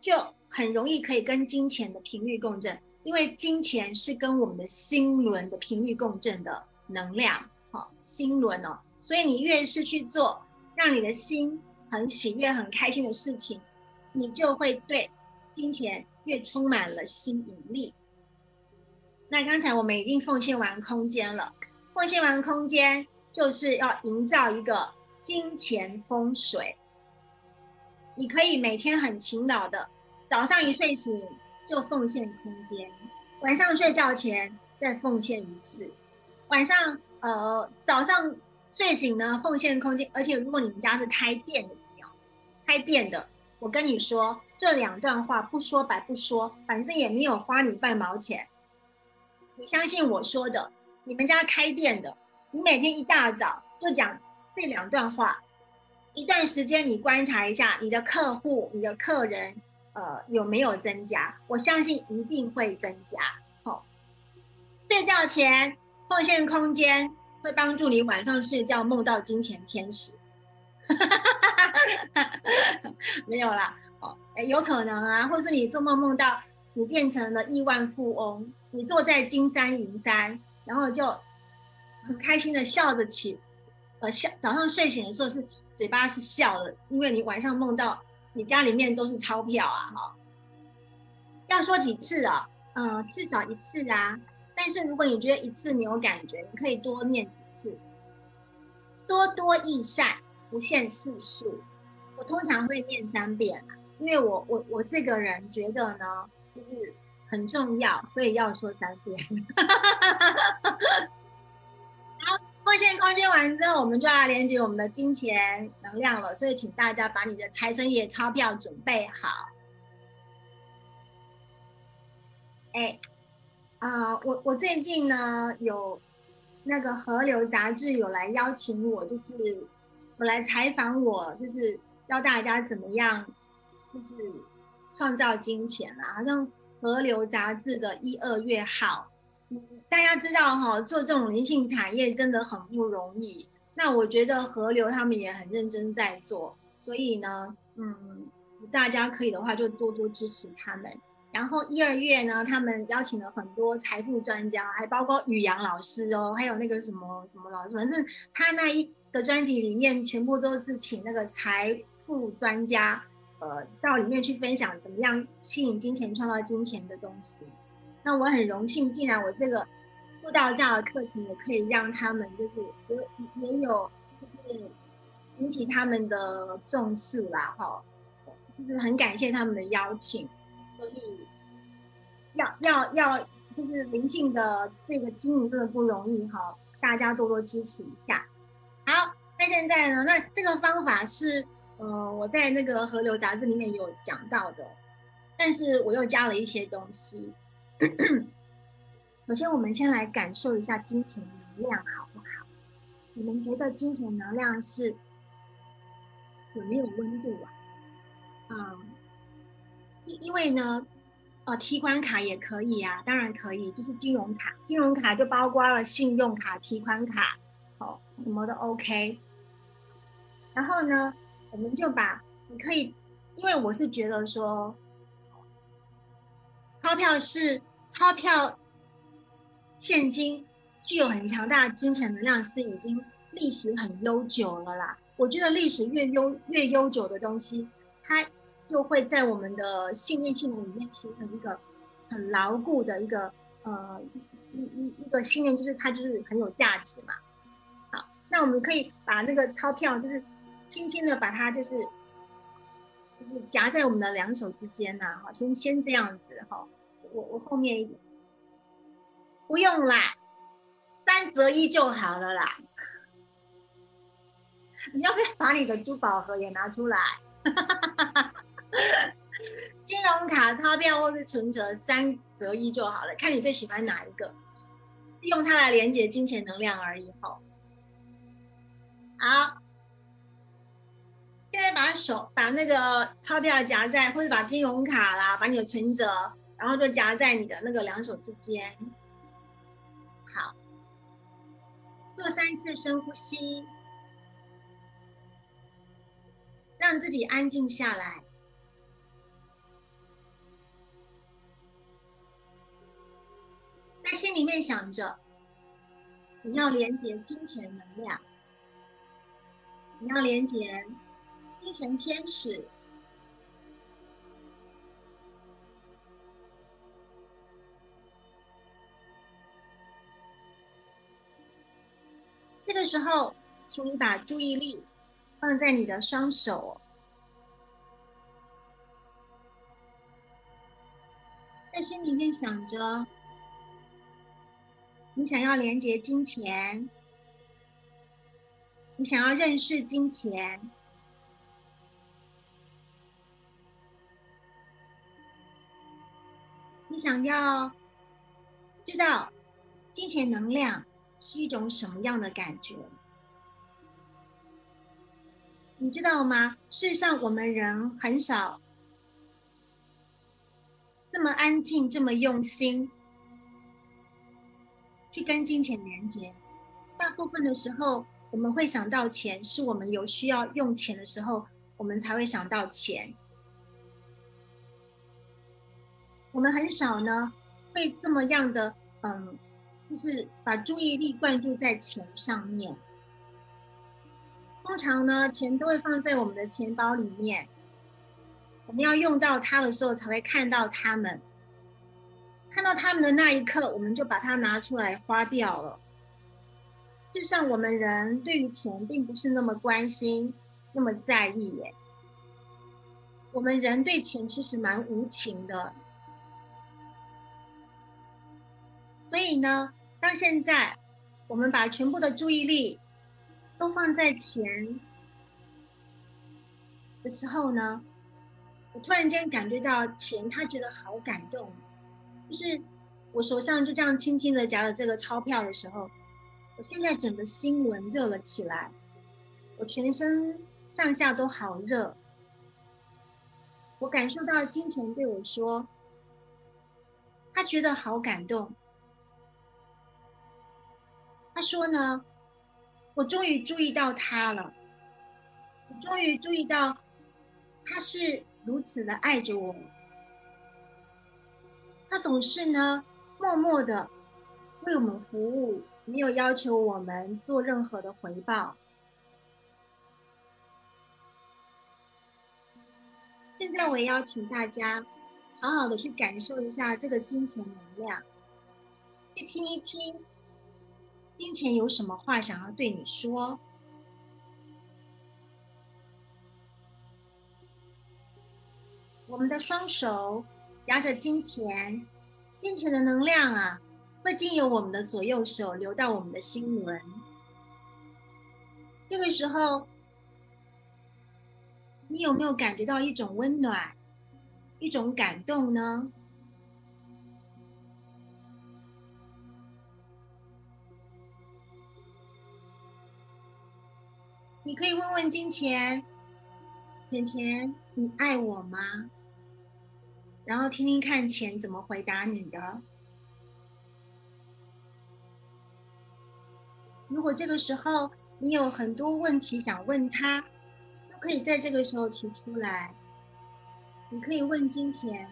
A: 就很容易可以跟金钱的频率共振，因为金钱是跟我们的心轮的频率共振的能量，好，心轮哦。所以你越是去做让你的心很喜悦、很开心的事情，你就会对金钱越充满了吸引力。那刚才我们已经奉献完空间了，奉献完空间就是要营造一个。金钱风水，你可以每天很勤劳的，早上一睡醒就奉献空间，晚上睡觉前再奉献一次，晚上呃早上睡醒呢奉献空间，而且如果你们家是开店的，开店的，我跟你说这两段话不说白不说，反正也没有花你半毛钱，你相信我说的，你们家开店的，你每天一大早就讲。这两段话，一段时间你观察一下你的客户、你的客人，呃，有没有增加？我相信一定会增加。好，睡觉前奉献空间会帮助你晚上睡觉梦到金钱天使。没有啦，哦，有可能啊，或是你做梦梦到你变成了亿万富翁，你坐在金山银山，然后就很开心的笑着起。呃，笑早上睡醒的时候是嘴巴是笑的，因为你晚上梦到你家里面都是钞票啊，哈。要说几次啊？嗯，至少一次啊。但是如果你觉得一次没有感觉，你可以多念几次。多多益善，不限次数。我通常会念三遍因为我我我这个人觉得呢，就是很重要，所以要说三遍。好，奉献空间完之后，我们就要连接我们的金钱能量了，所以请大家把你的财神爷钞票准备好。哎，啊，我我最近呢有那个河流杂志有来邀请我，就是我来采访我，就是教大家怎么样，就是创造金钱啦。好像河流杂志的一二月号，大家知道哈，做这种灵性产业真的很不容易。那我觉得河流他们也很认真在做，所以呢，嗯，大家可以的话就多多支持他们。然后一二月呢，他们邀请了很多财富专家，还包括宇阳老师哦，还有那个什么什么老师，反正他那一个专辑里面全部都是请那个财富专家，呃，到里面去分享怎么样吸引金钱、创造金钱的东西。那我很荣幸，既然我这个辅导教的课程，也可以让他们就是也也有就是引起他们的重视啦，哈，就是很感谢他们的邀请。所以要要要，就是灵性的这个经营真的不容易哈，大家多多支持一下。好，那现在呢，那这个方法是呃我在那个河流杂志里面有讲到的，但是我又加了一些东西。首先，我们先来感受一下金钱能量好不好？你们觉得金钱能量是有没有温度啊？嗯。因因为呢，呃，提款卡也可以啊，当然可以，就是金融卡，金融卡就包括了信用卡、提款卡，哦，什么都 OK。然后呢，我们就把你可以，因为我是觉得说，钞票是钞票，现金具有很强大的金钱能量，是已经历史很悠久了啦。我觉得历史越悠越悠久的东西，它。就会在我们的信念系统里面形成一个很牢固的一个呃一一一个信念，就是它就是很有价值嘛。好，那我们可以把那个钞票就是轻轻的把它就是就是夹在我们的两手之间呐。好，先先这样子哈。我我后面一点不用啦，三折一就好了啦。你要不要把你的珠宝盒也拿出来？金融卡、钞票或是存折，三折一就好了，看你最喜欢哪一个，用它来连接金钱能量而已。吼，好，现在把手把那个钞票夹在，或者把金融卡啦，把你的存折，然后就夹在你的那个两手之间。好，做三次深呼吸，让自己安静下来。在心里面想着，你要连接金钱能量，你要连接金钱天使。这个时候，请你把注意力放在你的双手，在心里面想着。你想要连接金钱，你想要认识金钱，你想要知道金钱能量是一种什么样的感觉？你知道吗？事实上，我们人很少这么安静，这么用心。去跟金钱连接，大部分的时候我们会想到钱，是我们有需要用钱的时候，我们才会想到钱。我们很少呢会这么样的，嗯，就是把注意力灌注在钱上面。通常呢，钱都会放在我们的钱包里面，我们要用到它的时候才会看到它们。看到它们的那一刻，我们就把它拿出来花掉了。事实上，我们人对于钱并不是那么关心、那么在意耶。我们人对钱其实蛮无情的。所以呢，当现在我们把全部的注意力都放在钱的时候呢，我突然间感觉到钱，他觉得好感动。就是我手上就这样轻轻的夹着这个钞票的时候，我现在整个心轮热了起来，我全身上下都好热。我感受到金钱对我说，他觉得好感动。他说呢，我终于注意到他了，我终于注意到他是如此的爱着我。他总是呢，默默的为我们服务，没有要求我们做任何的回报。现在我邀请大家，好好的去感受一下这个金钱能量，去听一听。金钱有什么话想要对你说？我们的双手夹着金钱，金钱的能量啊，会经由我们的左右手流到我们的心轮。这个时候，你有没有感觉到一种温暖，一种感动呢？你可以问问金钱，钱钱，你爱我吗？然后听听看钱怎么回答你的。如果这个时候你有很多问题想问他，都可以在这个时候提出来。你可以问金钱，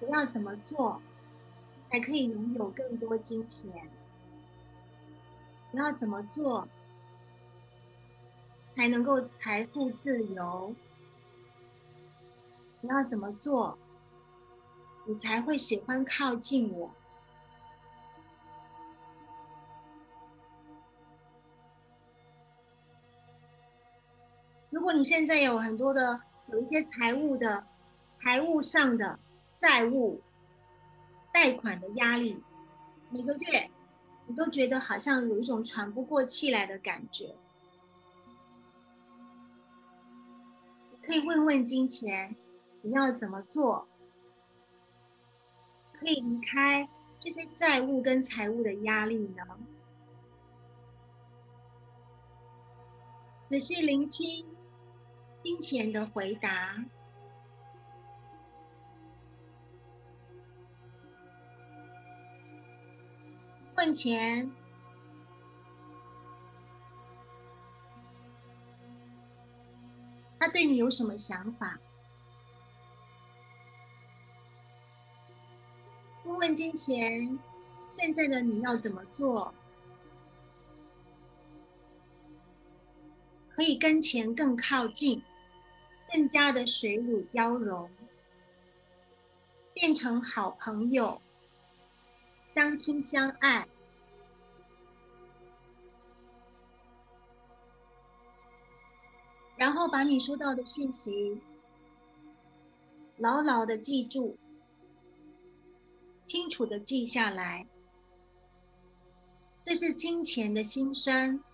A: 我要怎么做才可以拥有更多金钱？我要怎么做？才能够财富自由。你要怎么做，你才会喜欢靠近我？如果你现在有很多的有一些财务的、财务上的债务、贷款的压力，每个月你都觉得好像有一种喘不过气来的感觉。可以问问金钱，你要怎么做，可以离开这些债务跟财务的压力呢？仔细聆听金钱的回答，问钱。他对你有什么想法？问问金钱，现在的你要怎么做，可以跟钱更靠近，更加的水乳交融，变成好朋友，相亲相爱。然后把你收到的讯息牢牢的记住，清楚的记下来。这是金钱的心声，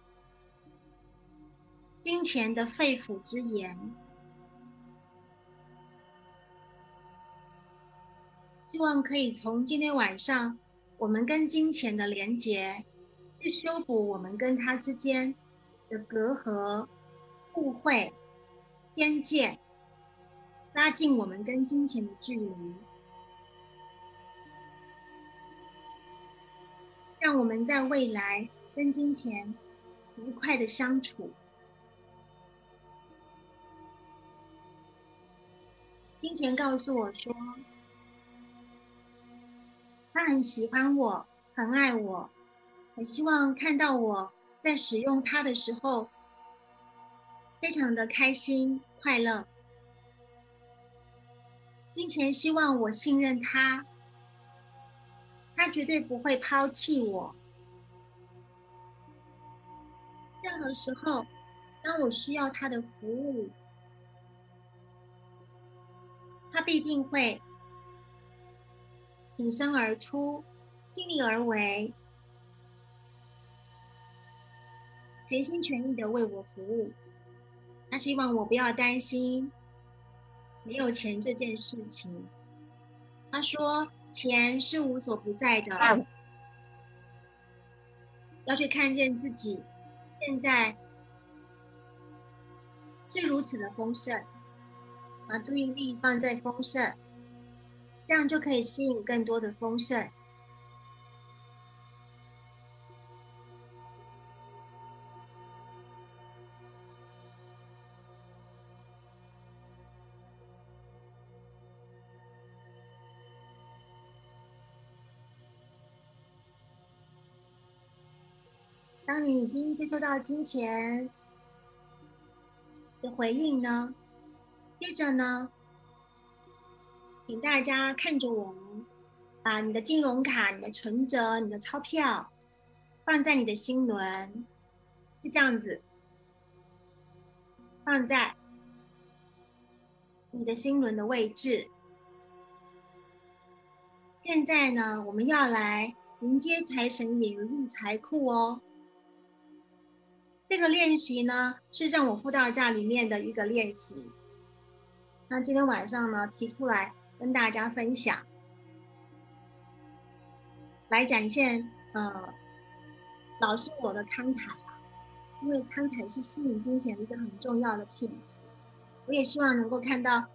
A: 金钱的肺腑之言。希望可以从今天晚上我们跟金钱的连结，去修补我们跟他之间的隔阂。误会、偏见，拉近我们跟金钱的距离，让我们在未来跟金钱愉快的相处。金钱告诉我说，他很喜欢我，很爱我，很希望看到我在使用它的时候。非常的开心快乐，金钱希望我信任他，他绝对不会抛弃我。任何时候，当我需要他的服务，他必定会挺身而出，尽力而为，全心全意的为我服务。他希望我不要担心没有钱这件事情。他说：“钱是无所不在的，要去看见自己现在是如此的丰盛，把注意力放在丰盛，这样就可以吸引更多的丰盛。”当你已经接收到金钱的回应呢，接着呢，请大家看着我，把你的金融卡、你的存折、你的钞票放在你的心轮，就这样子放在你的心轮的位置。现在呢，我们要来迎接财神爷入财库哦。这个练习呢，是让我辅导架里面的一个练习。那今天晚上呢，提出来跟大家分享，来展现呃，老师我的慷慨，因为慷慨是吸引金钱的一个很重要的品质。我也希望能够看到，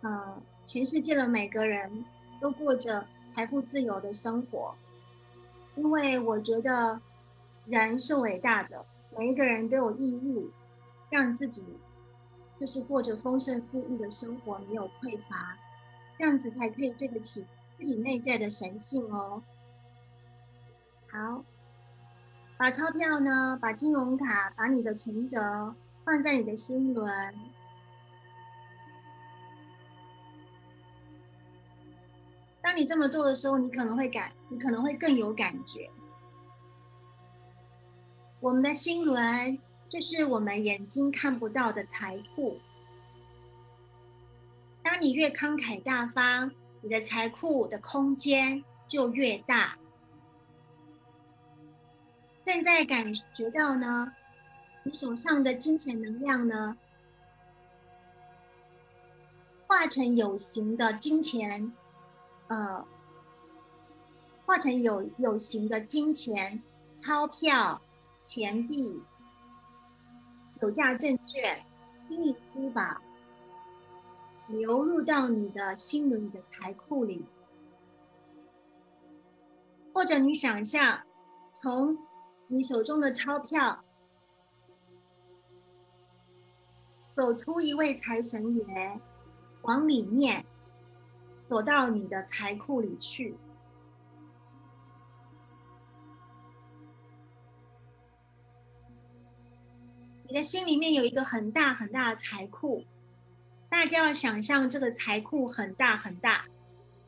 A: 呃，全世界的每个人都过着财富自由的生活，因为我觉得人是伟大的。每一个人都有义务，让自己就是过着丰盛富裕的生活，没有匮乏，这样子才可以对得起自己内在的神性哦。好，把钞票呢，把金融卡，把你的存折放在你的心轮。当你这么做的时候，你可能会感，你可能会更有感觉。我们的心轮就是我们眼睛看不到的财库。当你越慷慨大方，你的财库的空间就越大。现在感觉到呢，你手上的金钱能量呢，化成有形的金钱，呃，化成有有形的金钱钞票。钱币、有价证券、金银珠宝流入到你的心轮的财库里，或者你想象从你手中的钞票走出一位财神爷，往里面走到你的财库里去。你的心里面有一个很大很大的财库，大家要想象这个财库很大很大，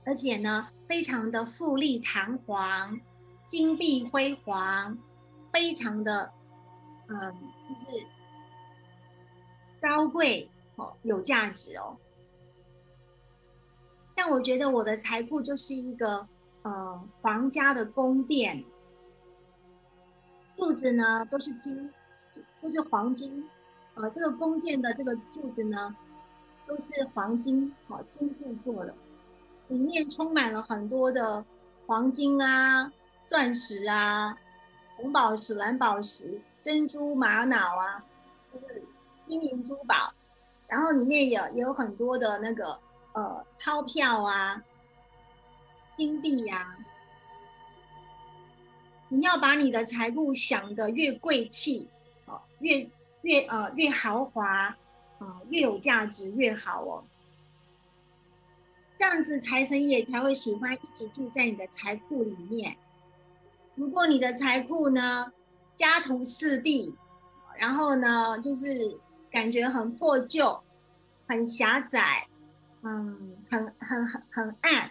A: 而且呢，非常的富丽堂皇，金碧辉煌，非常的，嗯，就是高贵哦，有价值哦。但我觉得我的财库就是一个呃皇家的宫殿，柱子呢都是金。都是黄金，呃，这个宫殿的这个柱子呢，都是黄金，哦，金柱做的，里面充满了很多的黄金啊、钻石啊、红宝石、蓝宝石、珍珠、玛瑙啊，就是金银珠宝，然后里面有也有很多的那个呃钞票啊、金币呀。你要把你的财富想得越贵气。越越呃越豪华，啊越有价值越好哦。这样子财神爷才会喜欢一直住在你的财库里面。如果你的财库呢家徒四壁，然后呢就是感觉很破旧、很狭窄，嗯，很很很很暗，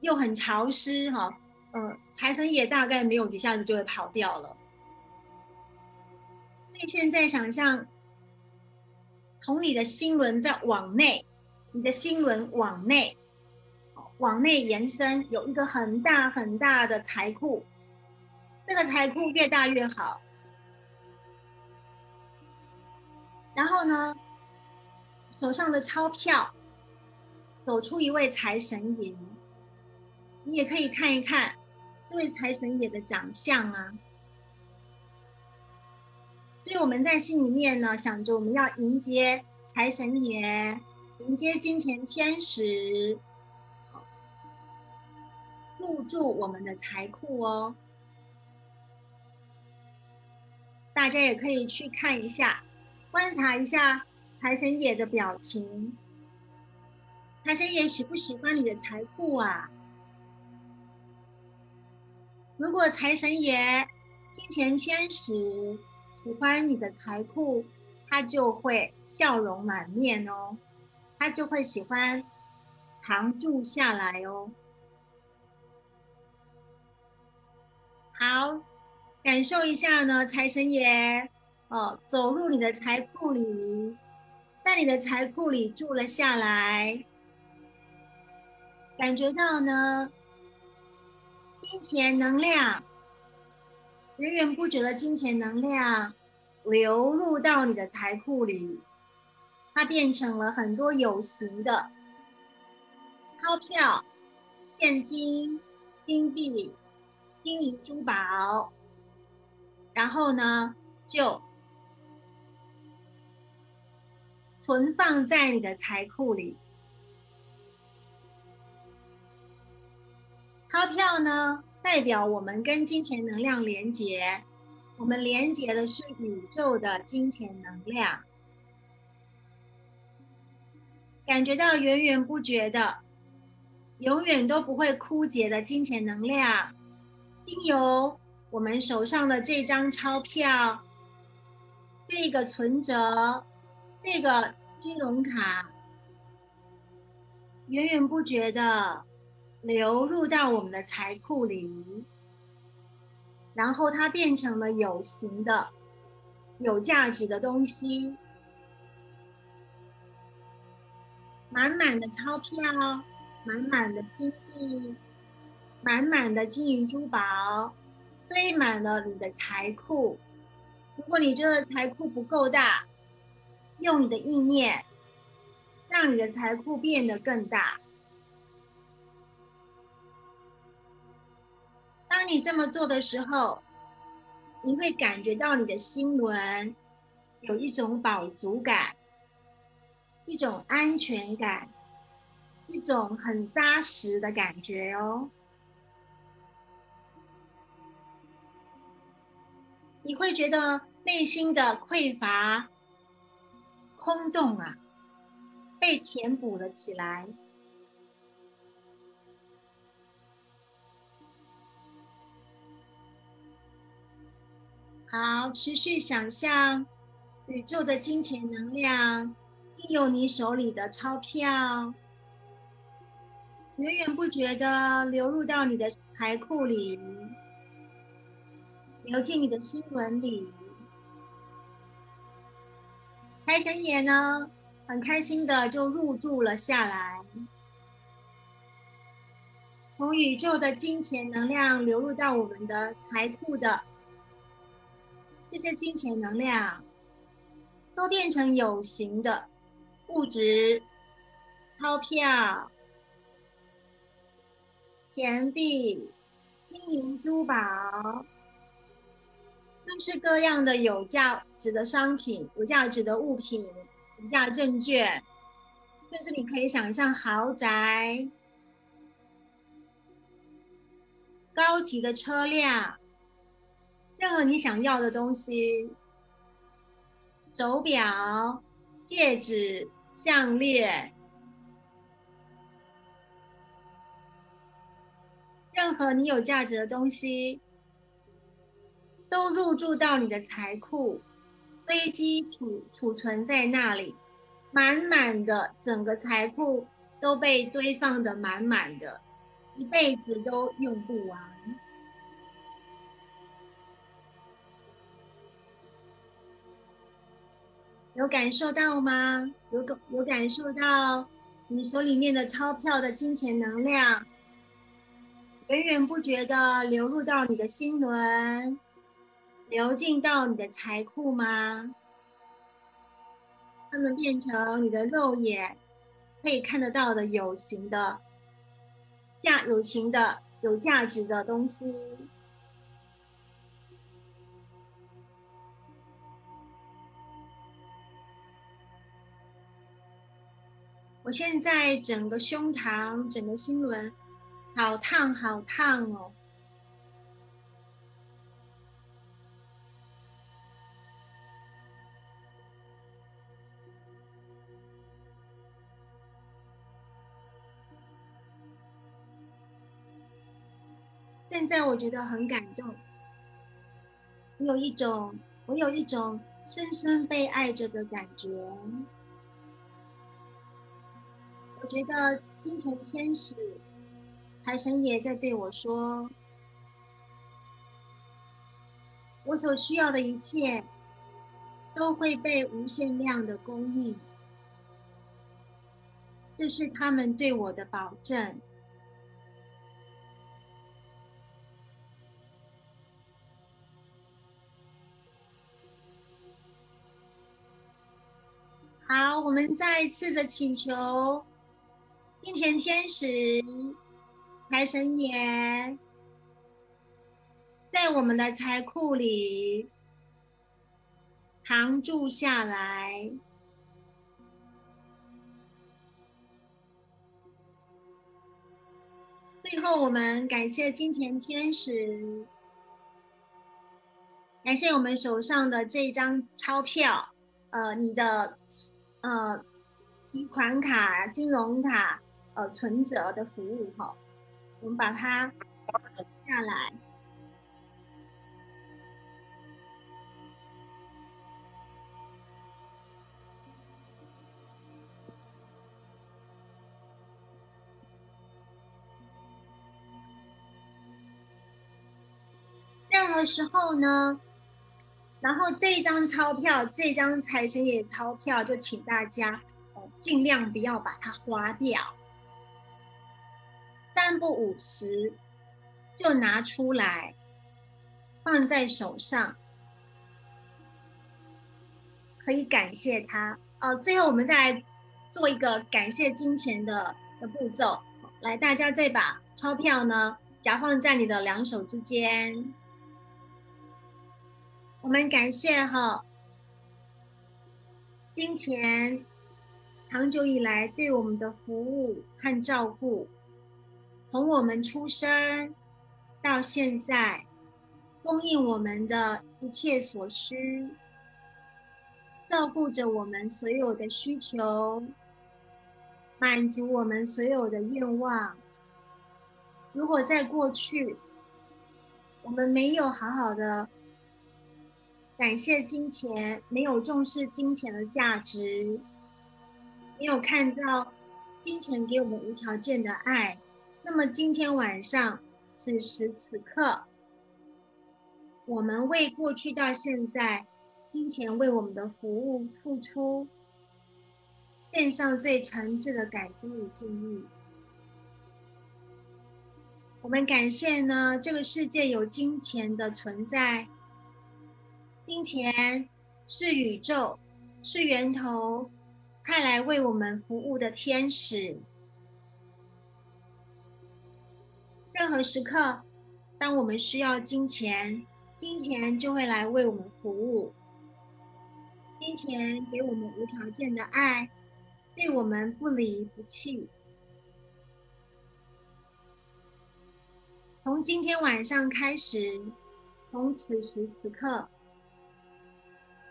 A: 又很潮湿哈，呃，财神爷大概没有几下子就会跑掉了。现在想象，从你的心轮在往内，你的心轮往内，往内延伸，有一个很大很大的财库，这个财库越大越好。然后呢，手上的钞票，走出一位财神爷。你也可以看一看这位财神爷的长相啊。所以我们在心里面呢，想着我们要迎接财神爷，迎接金钱天使，入住我们的财库哦。大家也可以去看一下，观察一下财神爷的表情。财神爷喜不喜欢你的财库啊？如果财神爷、金钱天使喜欢你的财库，他就会笑容满面哦，他就会喜欢常住下来哦。好，感受一下呢，财神爷哦，走入你的财库里，在你的财库里住了下来，感觉到呢。金钱能量，源源不绝的金钱能量流入到你的财库里，它变成了很多有形的钞票、现金、金币、金银珠宝，然后呢，就存放在你的财库里。钞票呢，代表我们跟金钱能量连接，我们连接的是宇宙的金钱能量，感觉到源源不绝的、永远都不会枯竭的金钱能量，经由我们手上的这张钞票、这个存折、这个金融卡，源源不绝的。流入到我们的财库里，然后它变成了有形的、有价值的东西，满满的钞票，满满的金币，满满的金银珠宝，堆满了你的财库。如果你觉得财库不够大，用你的意念，让你的财库变得更大。当你这么做的时候，你会感觉到你的心轮有一种饱足感，一种安全感，一种很扎实的感觉哦。你会觉得内心的匮乏、空洞啊，被填补了起来。好，持续想象宇宙的金钱能量经由你手里的钞票，源源不绝的流入到你的财库里，流进你的心轮里。财神爷呢，很开心的就入住了下来，从宇宙的金钱能量流入到我们的财库的。这些金钱能量都变成有形的物质，钞票、钱币、金银珠宝，各式各样的有价值的商品、有价值的物品、无价证券，甚至你可以想象豪宅、高级的车辆。任何你想要的东西，手表、戒指、项链，任何你有价值的东西，都入住到你的财库，堆积储储存在那里，满满的，整个财库都被堆放的满满的，一辈子都用不完。有感受到吗？有感有感受到你手里面的钞票的金钱能量，源源不绝的流入到你的心轮，流进到你的财库吗？它们变成你的肉眼可以看得到的有形的价有形的有价值的东西。我现在整个胸膛、整个心轮，好烫，好烫哦！现在我觉得很感动，我有一种，我有一种深深被爱着的感觉。我觉得金钱天使、财神爷在对我说：“我所需要的一切都会被无限量的供应。”这是他们对我的保证。好，我们再一次的请求金钱天使、财神爷，在我们的财库里常住下来。最后，我们感谢金钱天使，感谢我们手上的这张钞票，呃，你的。呃，提款卡、金融卡、呃，存折的服务哈，我们把它下来。任何时候呢？然后这张钞票，这张财神爷钞票，就请大家哦，尽量不要把它花掉。三不五十就拿出来，放在手上，可以感谢他哦。最后我们再来做一个感谢金钱的的步骤，来，大家再把钞票呢夹放在你的两手之间。我们感谢哈，金钱长久以来对我们的服务和照顾，从我们出生到现在，供应我们的一切所需，照顾着我们所有的需求，满足我们所有的愿望。如果在过去，我们没有好好的。感谢金钱，没有重视金钱的价值，没有看到金钱给我们无条件的爱。那么今天晚上，此时此刻，我们为过去到现在金钱为我们的服务付出，献上最诚挚的感激与敬意。我们感谢呢，这个世界有金钱的存在。金钱是宇宙，是源头，派来为我们服务的天使。任何时刻，当我们需要金钱，金钱就会来为我们服务。金钱给我们无条件的爱，对我们不离不弃。从今天晚上开始，从此时此刻。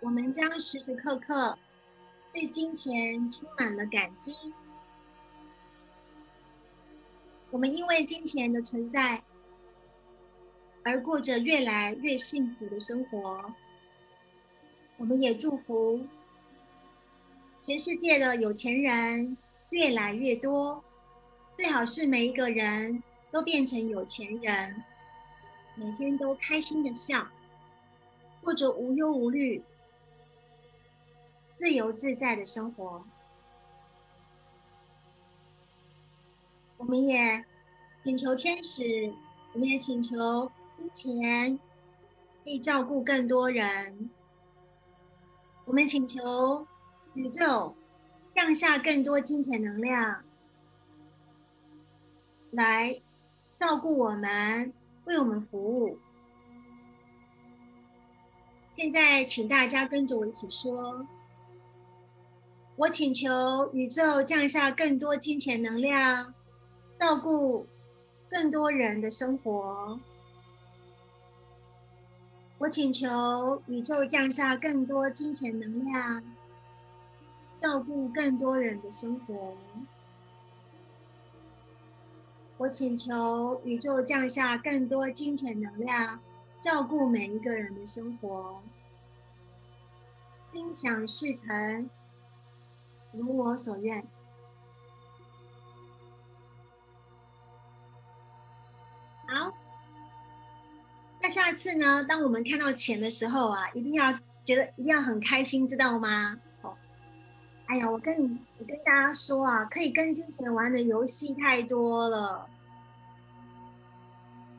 A: 我们将时时刻刻对金钱充满了感激。我们因为金钱的存在而过着越来越幸福的生活。我们也祝福全世界的有钱人越来越多，最好是每一个人都变成有钱人，每天都开心的笑，过着无忧无虑、自由自在的生活。我们也请求天使，我们也请求金钱，可以照顾更多人。我们请求宇宙降下更多金钱能量，来照顾我们，为我们服务。现在，请大家跟着我一起说：“我请求宇宙降下更多金钱能量。”照顾更多人的生活，我请求宇宙降下更多金钱能量，照顾更多人的生活。我请求宇宙降下更多金钱能量，照顾每一个人的生活。心想事成，如我所愿。好，那下次呢？当我们看到钱的时候啊，一定要觉得一定要很开心，知道吗？哦，哎呀，我跟你，我跟大家说啊，可以跟金钱玩的游戏太多了。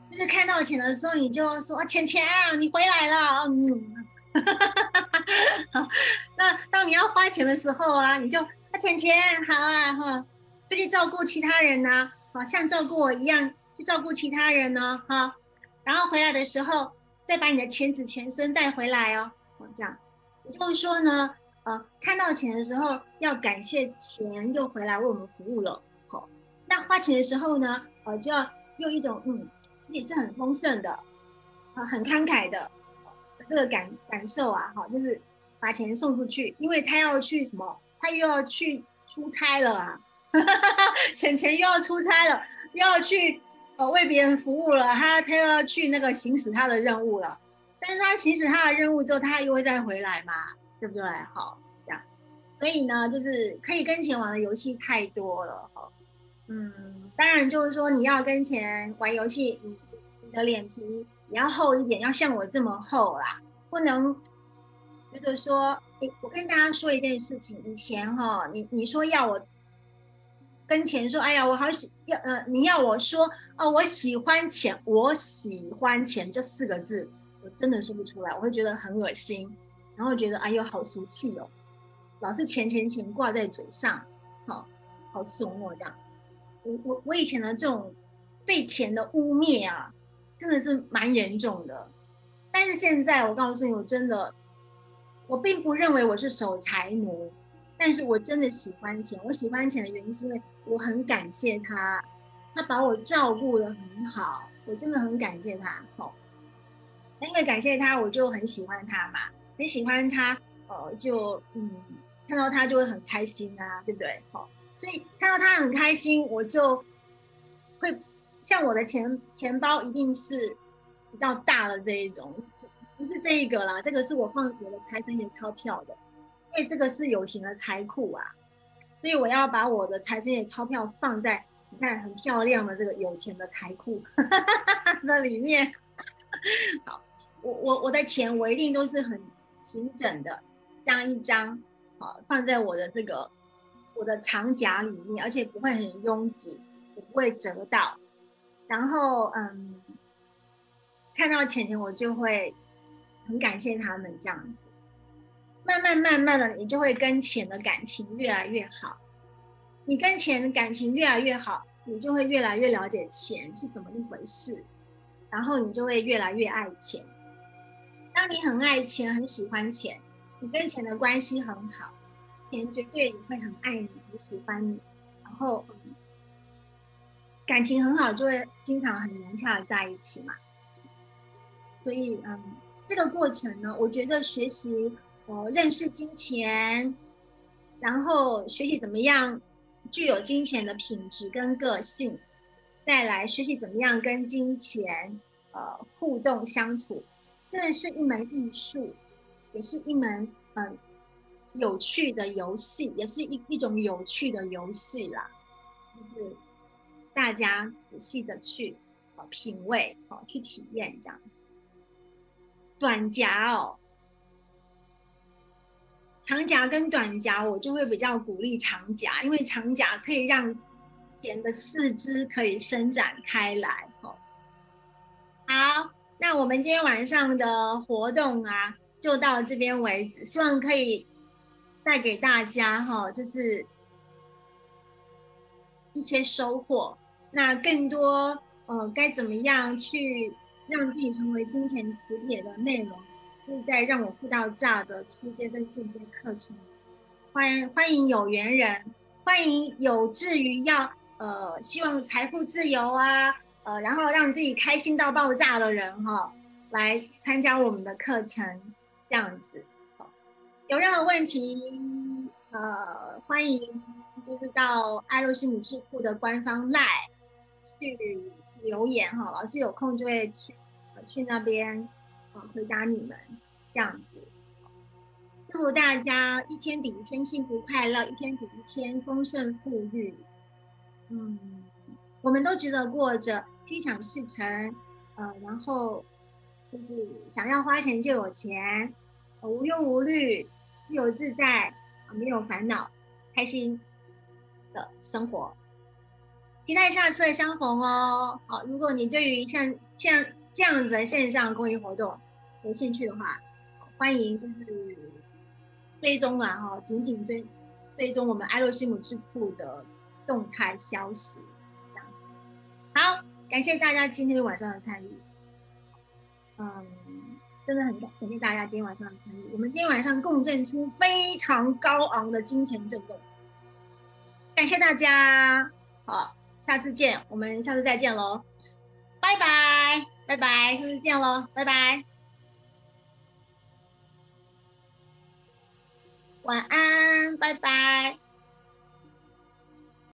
A: 就是看到钱的时候，你就说啊，钱钱，你回来了。嗯，好那当你要花钱的时候啊，你就啊，钱钱好啊，哈，出去照顾其他人呢，好像照顾我一样。照顾其他人呢，哈，然后回来的时候再把你的钱子钱孙带回来哦，哦这样，也就是说呢，呃，看到钱的时候要感谢钱又回来为我们服务了，好，那花钱的时候呢，呃，就要用一种嗯，也是很丰盛的，啊，很慷慨的这个感感受啊，哈，就是把钱送出去，因为他要去什么，他又要去出差了啊，钱钱又要出差了，又要去。呃，为别人服务了，他他要去那个行使他的任务了。但是他行使他的任务之后，他又会再回来嘛，对不对？好，这样。所以呢，就是可以跟钱玩的游戏太多了，哈。嗯，当然就是说你要跟钱玩游戏，你的脸皮也要厚一点，要像我这么厚啦，不能觉得说，哎，我跟大家说一件事情，以前哈，你你说要我。跟钱说，哎呀，我好喜要，呃，你要我说，哦，我喜欢钱，我喜欢钱这四个字，我真的说不出来，我会觉得很恶心，然后觉得哎呦好俗气哦，老是钱钱钱挂在嘴上，好，好怂哦这样。我我我以前的这种被钱的污蔑啊，真的是蛮严重的。但是现在我告诉你，我真的，我并不认为我是守财奴。但是我真的喜欢钱，我喜欢钱的原因是因为我很感谢他，他把我照顾的很好，我真的很感谢他。好，因为感谢他，我就很喜欢他嘛，很喜欢他，呃，就嗯，看到他就会很开心啊，对不对？好，所以看到他很开心，我就会像我的钱钱包一定是比较大的这一种，不是这一个啦，这个是我放我的财神爷钞票的。因为这个是有形的财库啊，所以我要把我的财神爷钞票放在你看很漂亮的这个有钱的财库 那里面。好，我我我的钱我一定都是很平整的，这样一张，好放在我的这个我的长夹里面，而且不会很拥挤，不会折到。然后嗯，看到钱钱我就会很感谢他们这样子。慢慢慢慢的，你就会跟钱的感情越来越好。你跟钱的感情越来越好，你就会越来越了解钱是怎么一回事，然后你就会越来越爱钱。当你很爱钱、很喜欢钱，你跟钱的关系很好，钱绝对也会很爱你、很喜欢你，然后感情很好，就会经常很融洽的在一起嘛。所以，嗯，这个过程呢，我觉得学习。呃，认识金钱，然后学习怎么样具有金钱的品质跟个性，再来学习怎么样跟金钱呃互动相处，真的是一门艺术，也是一门嗯有趣的游戏，也是一一种有趣的游戏啦。就是大家仔细的去呃品味哦，去体验这样。短夹哦，长夹跟短夹，我就会比较鼓励长夹，因为长夹可以让人的四肢可以伸展开来哦。好，那我们今天晚上的活动啊，就到这边为止，希望可以带给大家哈，就是一些收获。那更多呃，该怎么样去？让自己成为金钱磁铁的内容，是在让我付到炸的初阶跟进阶课程。欢迎欢迎有缘人，欢迎有志于要呃希望财富自由啊，呃然后让自己开心到爆炸的人哈，来参加我们的课程这样子。有任何问题呃欢迎就是到爱洛西姆智库的官方 LINE 去。留言哈，老师有空就会去去那边啊回答你们这样子。祝福大家一天比一天幸福快乐，一天比一天丰盛富裕。嗯，我们都值得过着心想事成，呃，然后就是想要花钱就有钱，无忧无虑，自由自在，没有烦恼，开心的生活。期待下次的相逢哦。好，如果你对于像像这样子的线上公益活动有兴趣的话，欢迎就是追踪啊，哈，紧紧追追踪我们艾洛西姆智库的动态消息，这样子。好，感谢大家今天晚上的参与。嗯，真的很感感谢大家今天晚上的参与。我们今天晚上共振出非常高昂的金钱震动，感谢大家。好。下次见，我们下次再见喽，拜拜，拜拜，下次见喽，拜拜，晚安，拜拜。